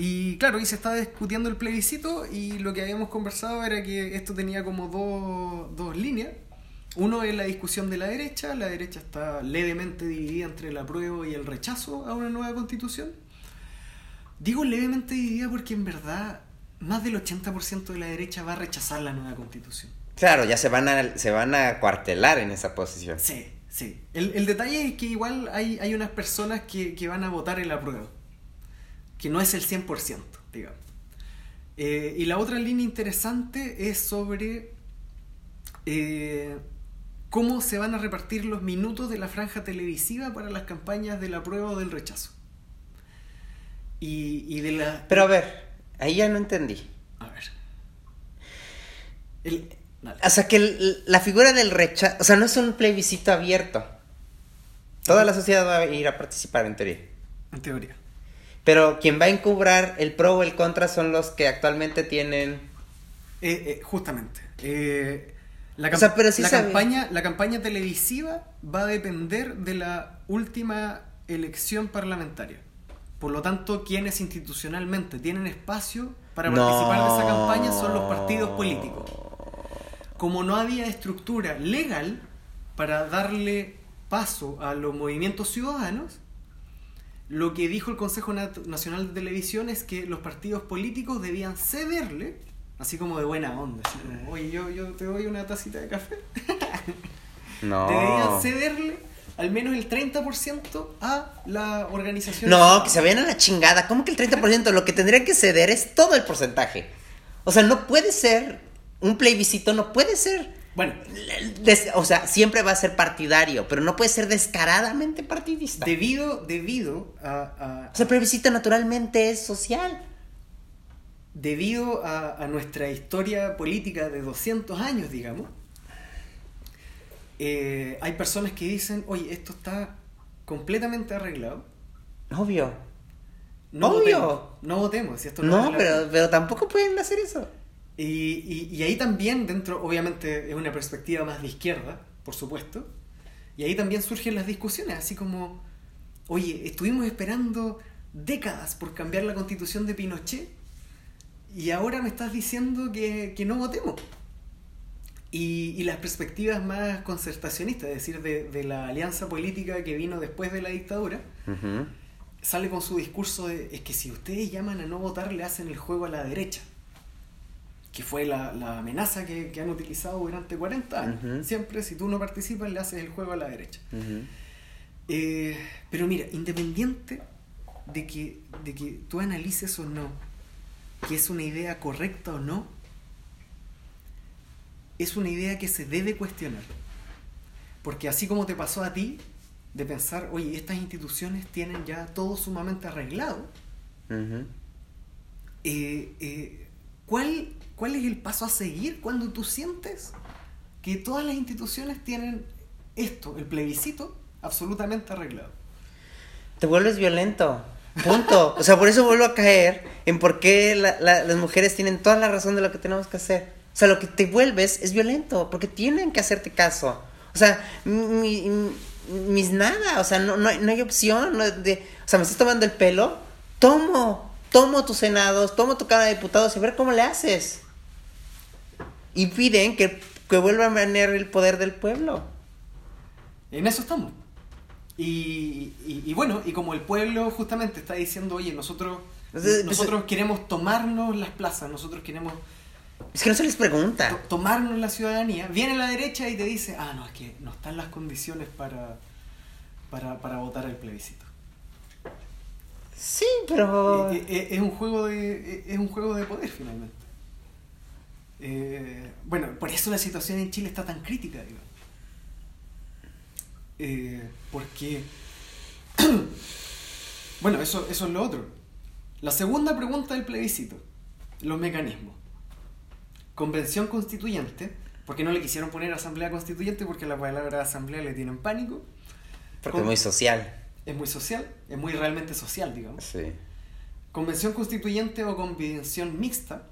Y claro, y se estaba discutiendo el plebiscito y lo que habíamos conversado era que esto tenía como dos, dos líneas. Uno es la discusión de la derecha, la derecha está levemente dividida entre el apruebo y el rechazo a una nueva constitución. Digo levemente dividida porque en verdad más del 80% de la derecha va a rechazar la nueva constitución. Claro, ya se van a, se van a cuartelar en esa posición. Sí, sí. El, el detalle es que igual hay, hay unas personas que, que van a votar el apruebo que no es el 100%, digamos. Eh, y la otra línea interesante es sobre eh, cómo se van a repartir los minutos de la franja televisiva para las campañas del apruebo o del rechazo. Y, y de la... Pero a ver, ahí ya no entendí. A ver. El-. O sea, que el- la figura del rechazo, o sea, no es un plebiscito abierto. Toda la sociedad va a ir a participar en teoría. En teoría. Pero quien va a encubrar el pro o el contra son los que actualmente tienen... Eh, eh, justamente. Eh, la, O cam- sea, pero sí la campaña, la campaña televisiva va a depender de la última elección parlamentaria. Por lo tanto, quienes institucionalmente tienen espacio para participar de esa campaña son los partidos políticos. Como no había estructura legal para darle paso a los movimientos ciudadanos, lo que dijo el Consejo Nacional de Televisión es que los partidos políticos debían cederle, así como de buena onda, así como, oye, yo, yo te doy una tacita de café, [laughs] No. deberían cederle al menos el 30% a la organización. No, que se vayan a la chingada. ¿Cómo que el 30%? Lo que tendría que ceder es todo el porcentaje. O sea, no puede ser un plebiscito, no puede ser. Bueno, des- o sea, siempre va a ser partidario, pero no puede ser descaradamente partidista. debido, debido a- a, O sea, el plebiscito naturalmente es social. debido a, a nuestra historia política de 200 años, digamos, eh, hay personas que dicen, oye, esto está completamente arreglado. Obvio. No Obvio. votemos, no votemos. si esto no No, pero, pena". pero tampoco pueden hacer eso. Y, y- y ahí también, dentro, obviamente, es una perspectiva más de izquierda, por supuesto. Y ahí también surgen las discusiones, así como, oye, estuvimos esperando décadas por cambiar la constitución de Pinochet y ahora me estás diciendo que, que no votemos. Y, y las perspectivas más concertacionistas, es decir, de, de la alianza política que vino después de la dictadura, sale con su discurso de, es que si ustedes llaman a no votar, le hacen el juego a la derecha. Que fue la, la amenaza que, que han utilizado durante 40 años. Siempre, si tú no participas, le haces el juego a la derecha. Eh, pero mira, independiente de que, de que tú analices o no que es una idea correcta o no, es una idea que se debe cuestionar. Porque así como te pasó a ti, de pensar, oye, estas instituciones tienen ya todo sumamente arreglado, Ujú. eh, eh, ¿cuál, ¿cuál es el paso a seguir cuando tú sientes que todas las instituciones tienen esto, el plebiscito, absolutamente arreglado? Te vuelves violento. Punto. O sea, por eso vuelvo a caer en por qué la- la- las mujeres tienen toda la razón de lo que tenemos que hacer. O sea, lo que te vuelves es violento, porque tienen que hacerte caso. O sea, mi- mi- mis nada, o sea, no, no, hay- no hay opción. no de, o sea, me estás tomando el pelo, tomo, tomo tus senados, tomo tu Cámara de Diputados y ver cómo le haces. Y piden que, que vuelva a manejar el poder del pueblo. En eso estamos. Y, y- y bueno, y como el pueblo justamente está diciendo, oye, nosotros, Entonces, nosotros queremos tomarnos las plazas, nosotros queremos Es que no se les pregunta. to- tomarnos la ciudadanía, viene la derecha y te dice, ah, no, es que no están las condiciones para, para, para votar el plebiscito. Sí, pero... Eh, eh, es un juego de eh, es un juego de poder finalmente Eh, bueno por eso la situación en Chile está tan crítica digo Eh, porque [clears throat] bueno eso eso es lo otro la segunda pregunta del plebiscito los mecanismos convención constituyente porque no le quisieron poner asamblea constituyente porque la palabra asamblea le tienen pánico Porque es muy social. es muy social es muy realmente social digamos Sí. Convención constituyente o convención mixta.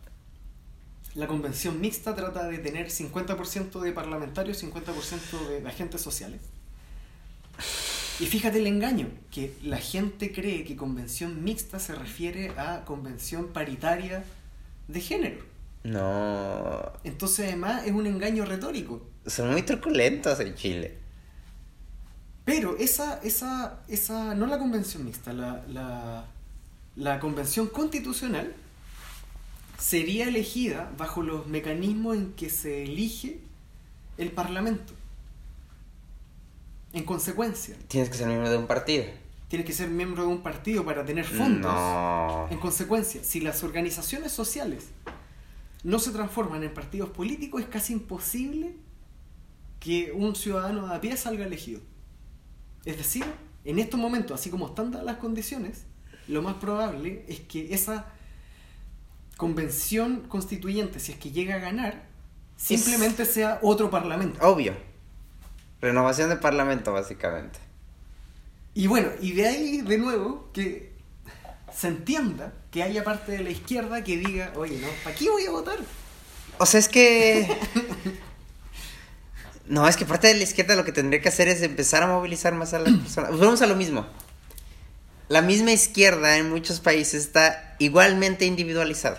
La convención mixta trata de tener 50% de parlamentarios, 50% de agentes sociales. Y fíjate el engaño, que la gente cree que convención mixta se refiere a convención paritaria de género. No. Entonces además es un engaño retórico. Son muy truculentos en Chile. Pero esa, esa, esa, no la convención mixta, la, la, la convención constitucional sería elegida bajo los mecanismos en que se elige el parlamento. En consecuencia, Tienes que ser miembro de un partido. tienes que ser miembro de un partido para tener fondos. No. En consecuencia, si las organizaciones sociales no se transforman en partidos políticos, es casi imposible que un ciudadano a pie salga elegido. Es decir, en estos momentos, así como están dadas las condiciones, lo más probable es que esa convención constituyente, si es que llega a ganar, simplemente sea otro parlamento. Obvio. Renovación de parlamento, básicamente. Y bueno, y de ahí de nuevo que se entienda que haya parte de la izquierda que diga, oye, no, ¿para qué voy a votar? O sea, es que. [laughs] No, es que parte de la izquierda lo que tendría que hacer es empezar a movilizar más a las personas. Pues vamos a lo mismo. La misma izquierda en muchos países está igualmente individualizada.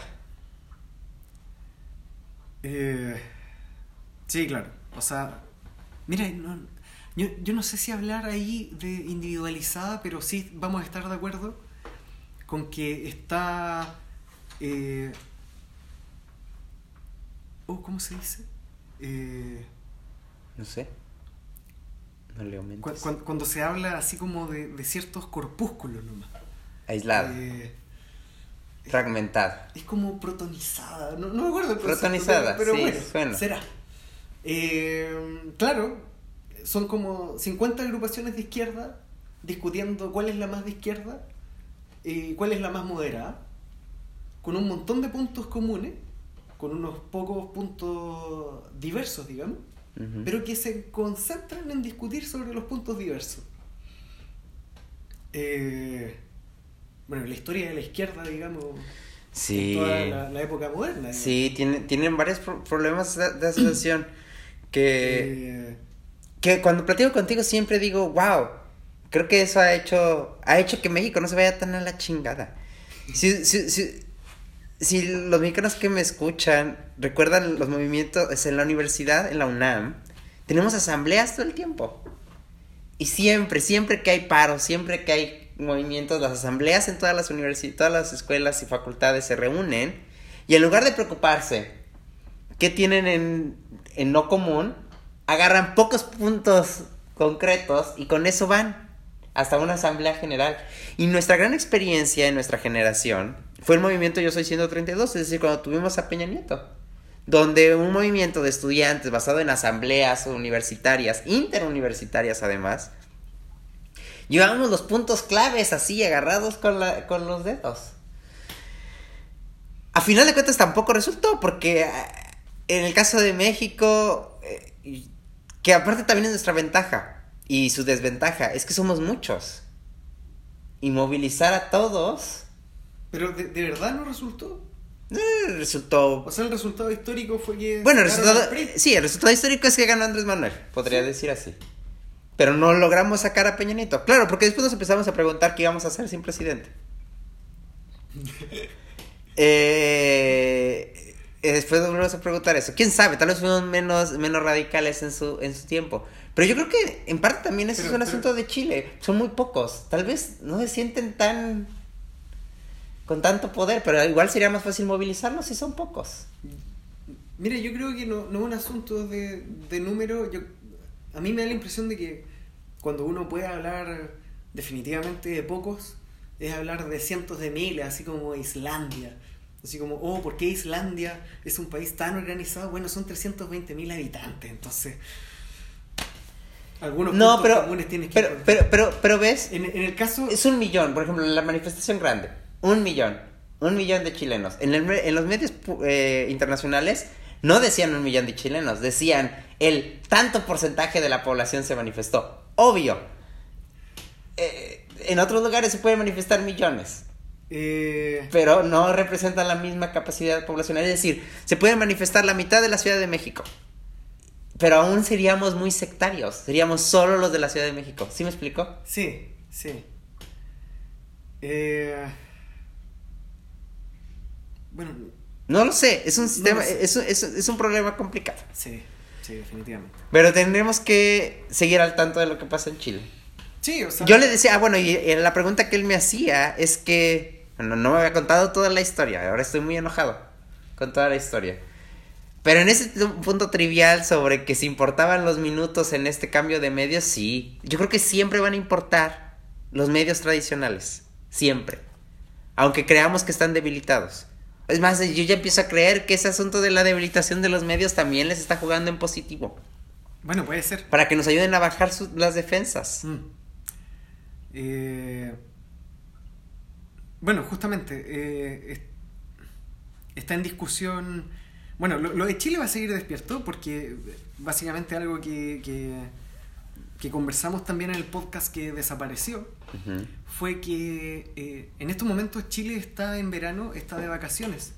Eh, sí, claro. O sea, mira, no- yo, yo no sé si hablar ahí de individualizada, pero sí vamos a estar de acuerdo con que está... eh, oh, ¿Cómo se dice? Eh, No sé. No cu- cuando se habla así como de, de ciertos corpúsculos nomás. Aislada. Eh, fragmentada. Es como protonizada, no, no me acuerdo el Protonizada, pero, pero sí, bueno, suena. será. Eh, claro, son como 50 agrupaciones de izquierda discutiendo cuál es la más de izquierda y cuál es la más moderada, con un montón de puntos comunes, con unos pocos puntos diversos, digamos, Pero que se concentran en discutir sobre los puntos diversos. Eh, bueno, la historia de la izquierda, digamos, Sí. en toda la, la época moderna. digamos. Sí, tiene, tienen varios pro- problemas de, de asociación que, Eh, que cuando platico contigo siempre digo, wow, creo que eso ha hecho, ha hecho que México no se vaya tan a la chingada. Si, si, si, si los mexicanos que me escuchan recuerdan los movimientos es en la universidad, en la UNAM, tenemos asambleas todo el tiempo. Y siempre, siempre que hay paros, siempre que hay movimientos, las asambleas en todas las universidades, todas las escuelas y facultades se reúnen y en lugar de preocuparse qué tienen en, en no común, agarran pocos puntos concretos y con eso van hasta una asamblea general. Y nuestra gran experiencia en nuestra generación fue el movimiento Yo Soy 132, es decir, cuando tuvimos a Peña Nieto, donde un movimiento de estudiantes basado en asambleas universitarias, interuniversitarias además, llevábamos los puntos claves así, agarrados con, la, con los dedos. A final de cuentas tampoco resultó, porque ah, en el caso de México, eh, que aparte también es nuestra ventaja y su desventaja, es que somos muchos. Y movilizar a todos pero de, de verdad no resultó. eh, resultó... O sea, el resultado histórico fue que. Bueno, el resultado, sí, el resultado histórico es que ganó Andrés Manuel, podría decir así. Pero no logramos sacar a Peña Nieto. Claro, porque después nos empezamos a preguntar qué íbamos a hacer sin presidente. [laughs] Eh, después nos volvemos a preguntar eso. ¿Quién sabe? Tal vez fuimos menos, menos radicales en su, en su tiempo. Pero yo creo que en parte también eso Pero- es un pero- asunto de Chile. Son muy pocos. Tal vez no se sienten tan... con tanto poder, pero igual sería más fácil movilizarlos si son pocos. Mira, yo creo que no, no es un asunto de, de número. Yo, a mí me da la impresión de que cuando uno puede hablar definitivamente de pocos, es hablar de cientos de miles, así como Islandia. Así como, oh, ¿por qué Islandia es un país tan organizado? Bueno, son 320 mil habitantes, entonces. Algunos No, pero, comunes tienes que pero, pero, pero, pero ves, en, en el caso. es un millón, por ejemplo, la manifestación grande, un millón, un millón de chilenos. En, el en los medios eh, internacionales no decían un millón de chilenos, decían el tanto porcentaje de la población se manifestó. Obvio. Eh, en otros lugares se pueden manifestar millones, eh, pero no representan la misma capacidad poblacional. Es decir, se puede manifestar la mitad de la Ciudad de México. Pero aún seríamos muy sectarios, seríamos solo los de la Ciudad de México. ¿Sí me explico? Sí, sí. Eh, bueno, No lo sé, es un No sistema, sé. es, es un- es un problema complicado. sí, sí, definitivamente. Pero tendremos que seguir al tanto de lo que pasa en Chile. Sí, o sea. Yo le decía, ah, bueno, y, y la pregunta que él me hacía es que, bueno, no me había contado toda la historia, ahora estoy muy enojado con toda la historia. Pero en ese punto trivial sobre que si importaban los minutos en este cambio de medios, sí. Yo creo que siempre van a importar los medios tradicionales, siempre. Aunque creamos que están debilitados. Es más, yo ya empiezo a creer que ese asunto de la debilitación de los medios también les está jugando en positivo. Bueno, puede ser. Para que nos ayuden a bajar su- las defensas. Mm. Eh, bueno, justamente, eh, es- está en discusión. Bueno, lo, lo de Chile va a seguir despierto porque básicamente algo que, que, que conversamos también en el podcast que desapareció fue que eh, en estos momentos Chile está en verano, está de vacaciones.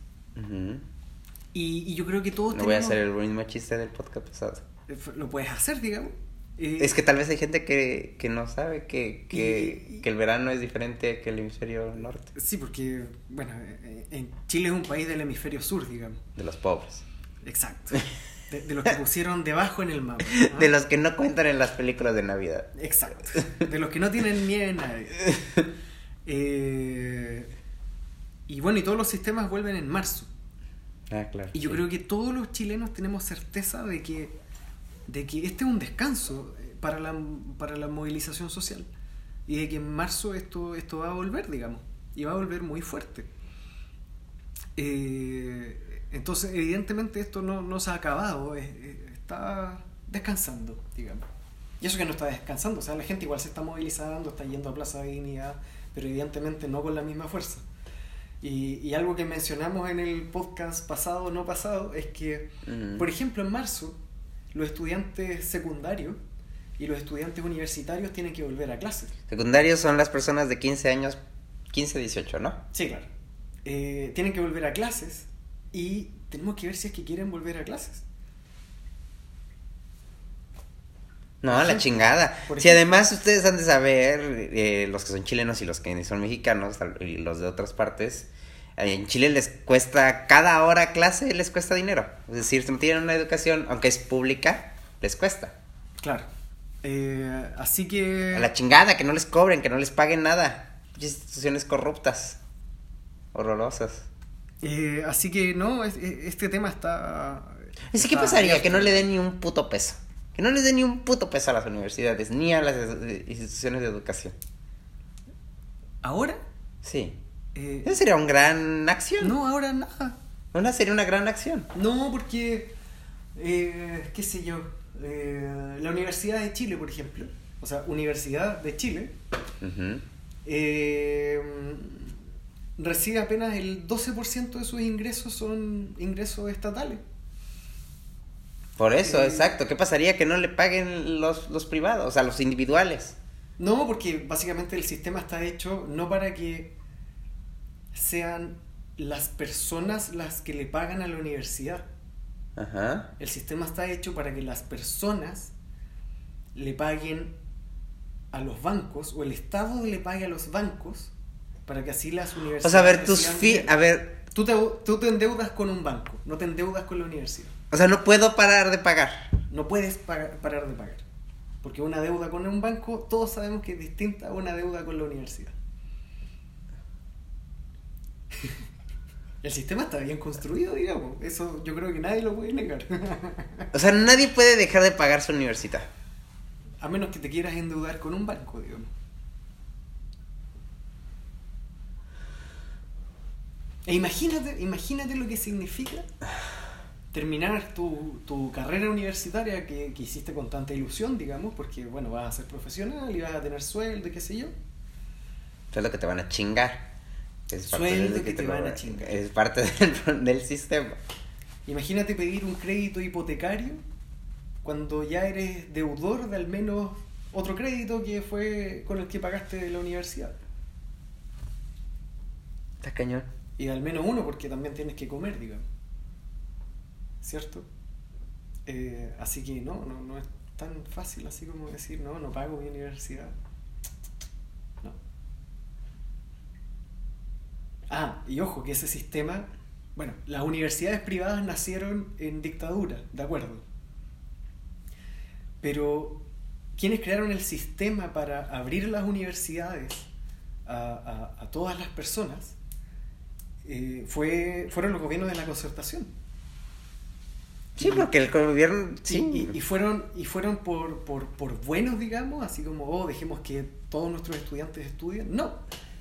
Y, y yo creo que todos No voy a tenemos- hacer el mismo chiste del podcast pasado. eh, Lo puedes hacer, digamos. Es que tal vez hay gente que, que no sabe que, que, Y- que el verano es diferente que el hemisferio norte. Sí, porque, bueno, eh, en Chile es un país del hemisferio sur, digamos. De los pobres. Exacto. [laughs] De, de los que pusieron debajo en el mapa. ¿no? De los que no cuentan en las películas de Navidad. Exacto. De los que no tienen nieve nadie. [laughs] Eh, y bueno, y todos los sistemas vuelven en marzo. Ah, claro. Y yo sí. creo que todos los chilenos tenemos certeza de que, de que este es un descanso eh, para la, para la movilización social. Y de que en marzo esto, esto va a volver, digamos. Y va a volver muy fuerte. Eh, entonces, evidentemente esto no, no se ha acabado. es- es- está descansando, digamos. Y eso que no está descansando. O sea, la gente igual se está movilizando, está yendo a Plaza de Dignidad, pero evidentemente no con la misma fuerza. Y, y algo que mencionamos en el podcast pasado, no pasado, es que, por ejemplo, en marzo, los estudiantes secundarios y los estudiantes universitarios tienen que volver a clases. Secundarios son las personas de 15 años, 15, 18, ¿no? Sí, claro. Eh, tienen que volver a clases y tenemos que ver si es que quieren volver a clases. No, la chingada. Si además ustedes han de saber, eh, los que son chilenos y los que son mexicanos y los de otras partes, en Chile les cuesta, cada hora clase les cuesta dinero. Es decir, si no tienen una educación, aunque es pública, les cuesta. Claro. Eh, así que... A la chingada, que no les cobren, que no les paguen nada. Instituciones corruptas. Horrorosas. eh, así que no, es- es- este tema está... Así que pasaría abierto. que no le den ni un puto peso. Que no les den ni un puto peso a las universidades, ni a las eh, instituciones de educación. ¿Ahora? Sí. Eh, Esa sería una gran acción. no, ahora nada. Una sería una gran acción. No, porque, eh, qué sé yo, eh, la Universidad de Chile, por ejemplo, o sea, Universidad de Chile, eh, recibe apenas el 12% de sus ingresos son ingresos estatales. Por eso, Eh, exacto. ¿Qué pasaría que no le paguen los, los privados, o sea, los individuales? No, porque básicamente el sistema está hecho no para que sean las personas las que le pagan a la universidad. Ajá. El sistema está hecho para que las personas le paguen a los bancos o el Estado le pague a los bancos para que así las universidades. O sea, a ver, tus fi... A ver, Tú te, tú te endeudas con un banco, no te endeudas con la universidad. o sea, no puedo parar de pagar. No puedes pagar- parar de pagar. Porque una deuda con un banco, todos sabemos que es distinta a una deuda con la universidad. [laughs] El sistema está bien construido, digamos. Eso yo creo que nadie lo puede negar. [laughs] O sea, nadie puede dejar de pagar su universidad. A menos que te quieras endeudar con un banco, digamos. E imagínate, imagínate lo que significa terminar tu, tu carrera universitaria que, que hiciste con tanta ilusión, digamos, porque bueno, vas a ser profesional y vas a tener sueldo y qué sé yo. Eso es lo que te van a chingar. Es Sueldo de que te van a chingar. Es parte del, del sistema. Imagínate pedir un crédito hipotecario cuando ya eres deudor de al menos otro crédito que fue con el que pagaste la universidad. Está cañón. Y al menos uno, porque también tienes que comer, digamos. ¿Cierto? Eh, así que no, no, no es tan fácil así como decir, no, no pago mi universidad. Ah, y ojo, que ese sistema, bueno, las universidades privadas nacieron en dictadura, de acuerdo. Pero, ¿quiénes crearon el sistema para abrir las universidades a, a- a todas las personas? eh, fue, fueron los gobiernos de la concertación. Sí, porque el gobierno. Y- Sí. Y, y fueron, y fueron por, por, por buenos, digamos, así como, oh, dejemos que todos nuestros estudiantes estudien. No,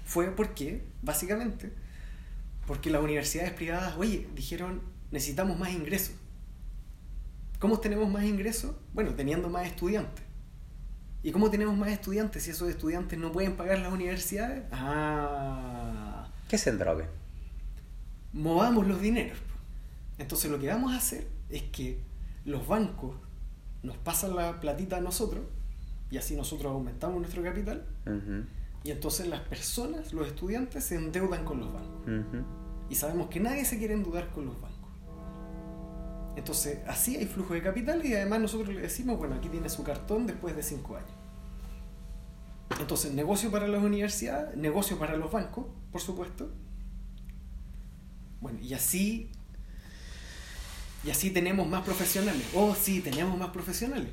fue porque, básicamente, porque las universidades privadas, oye, dijeron, necesitamos más ingresos. ¿Cómo tenemos más ingresos? Bueno, teniendo más estudiantes. ¿Y cómo tenemos más estudiantes si esos estudiantes no pueden pagar las universidades? Ah. ¿Qué es el drogue? Movamos los dineros. Entonces lo que vamos a hacer es que los bancos nos pasan la platita a nosotros y así nosotros aumentamos nuestro capital Ujú, y entonces las personas, los estudiantes, se endeudan con los bancos. Y sabemos que nadie se quiere endeudar con los bancos. Entonces, así hay flujo de capital y además nosotros le decimos, bueno, aquí tiene su cartón después de cinco años. Entonces, negocio para las universidades, negocio para los bancos, por supuesto. Bueno, y así. Y así tenemos más profesionales. Oh, sí, tenemos más profesionales.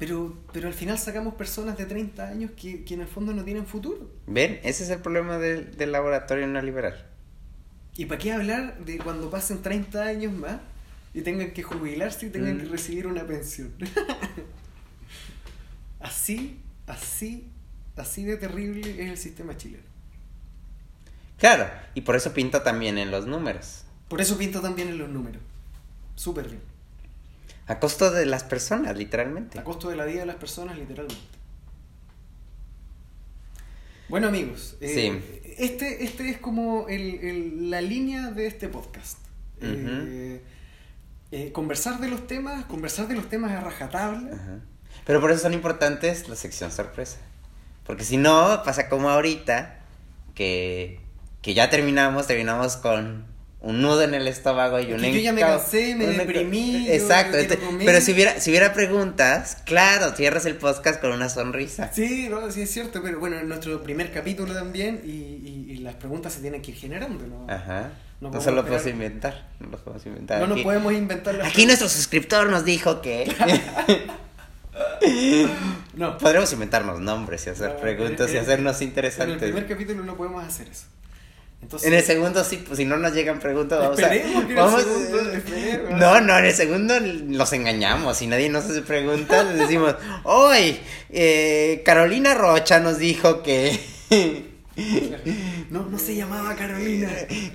Pero, pero al final sacamos personas de 30 años que, que en el fondo no tienen futuro. ¿Ven? Ese es el problema del, del laboratorio neoliberal. ¿Y para qué hablar de cuando pasen 30 años más y tengan que jubilarse y tengan Mm. que recibir una pensión? [laughs] así, así, así de terrible es el sistema chileno. Claro, y por eso pinta también en los números. Por eso pinta también en los números. Súper bien. A costo de las personas, literalmente. A costo de la vida de las personas, literalmente. Bueno, amigos, eh, este, este es como el- el- la línea de este podcast. Eh, eh, conversar de los temas, conversar de los temas a rajatabla. Pero por eso son importantes la sección sorpresa. Porque si no, pasa como ahorita, que, que ya terminamos, terminamos con un nudo en el estómago y un yo ya me cansé, me deprimí, Exacto. yo comer. pero si hubiera, si hubiera preguntas, claro, cierras el podcast con una sonrisa. Sí, no, sí es cierto, pero bueno, en nuestro primer capítulo también y, y- y las preguntas se tienen que ir generando, ¿no? Ajá. No No, podemos se lo podemos inventar. No lo podemos inventar. No nos podemos inventar las Aquí nuestro suscriptor nos dijo que [laughs] No. podremos inventarnos nombres y hacer No, preguntas y hacernos En el interesantes. primer capítulo no podemos hacer eso. Entonces, En el segundo sí, pues si no nos llegan preguntas, vamos a... vamos- segundo. No, no, en el segundo los engañamos y nadie nos hace preguntas, les decimos, hoy eh, Carolina Rocha nos dijo que... [laughs] no, no se llamaba Carolina.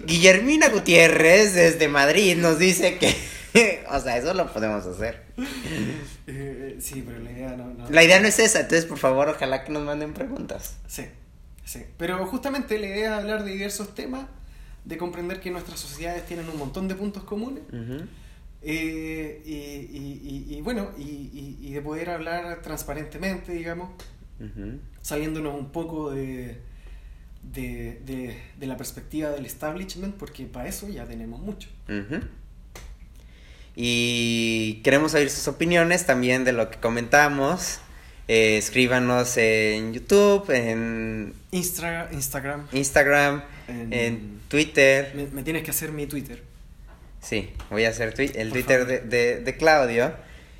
Guillermina Gutiérrez desde Madrid nos dice que... [laughs] o sea, eso lo podemos hacer. Eh, sí, pero la idea no, no. La idea no es esa, entonces por favor ojalá que nos manden preguntas. Sí, sí. Pero justamente la idea es hablar de diversos temas, de comprender que nuestras sociedades tienen un montón de puntos comunes. Eh, y, y- y- y bueno, y, y- y de poder hablar transparentemente, digamos, Ujú. saliéndonos un poco de, de, de- de la perspectiva del establishment, porque para eso ya tenemos mucho. Y queremos oír sus opiniones también de lo que comentamos. Eh, escríbanos en YouTube, en Instra, Instagram, Instagram, En- en Twitter. me, me tienes que hacer mi Twitter. Sí, voy a hacer twi- el Por Twitter de, de- de Claudio.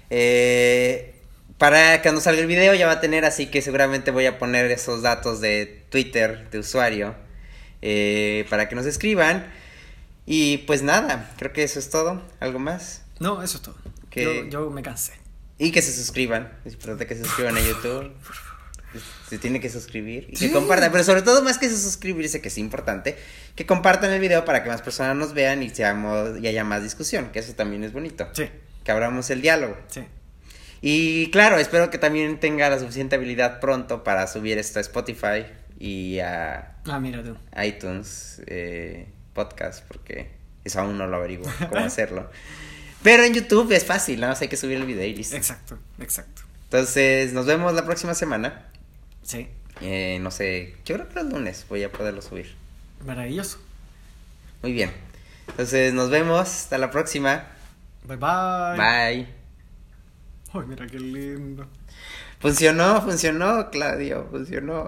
Eh, para cuando salga el video ya va a tener, así que seguramente voy a poner esos datos de Twitter de usuario eh, para que nos escriban. Y pues nada, creo que eso es todo. ¿Algo más? No, eso es todo. Yo me cansé. Y que se suscriban. Es importante que se suscriban a YouTube. Se tiene que suscribir y Sí. que compartan. Pero sobre todo, más que se suscribirse, que es importante, que compartan el video para que más personas nos vean y, seamos, y haya más discusión. Que eso también es bonito. Sí, Que abramos el diálogo. sí. Y claro, espero que también tenga la suficiente habilidad pronto para subir esto a Spotify y a Ah, mira tú. iTunes eh, Podcast, porque eso aún no lo averiguo cómo [laughs] hacerlo. Pero en YouTube es fácil, nada más hay que subir el video y listo. Exacto, exacto. Entonces, nos vemos la próxima semana. Sí, Eh, no sé, yo creo que los lunes voy a poderlo subir. maravilloso. Muy bien. Entonces, nos vemos. Hasta la próxima. Bye bye. Bye. Ay, mira qué lindo. Funcionó, funcionó, Claudio, funcionó.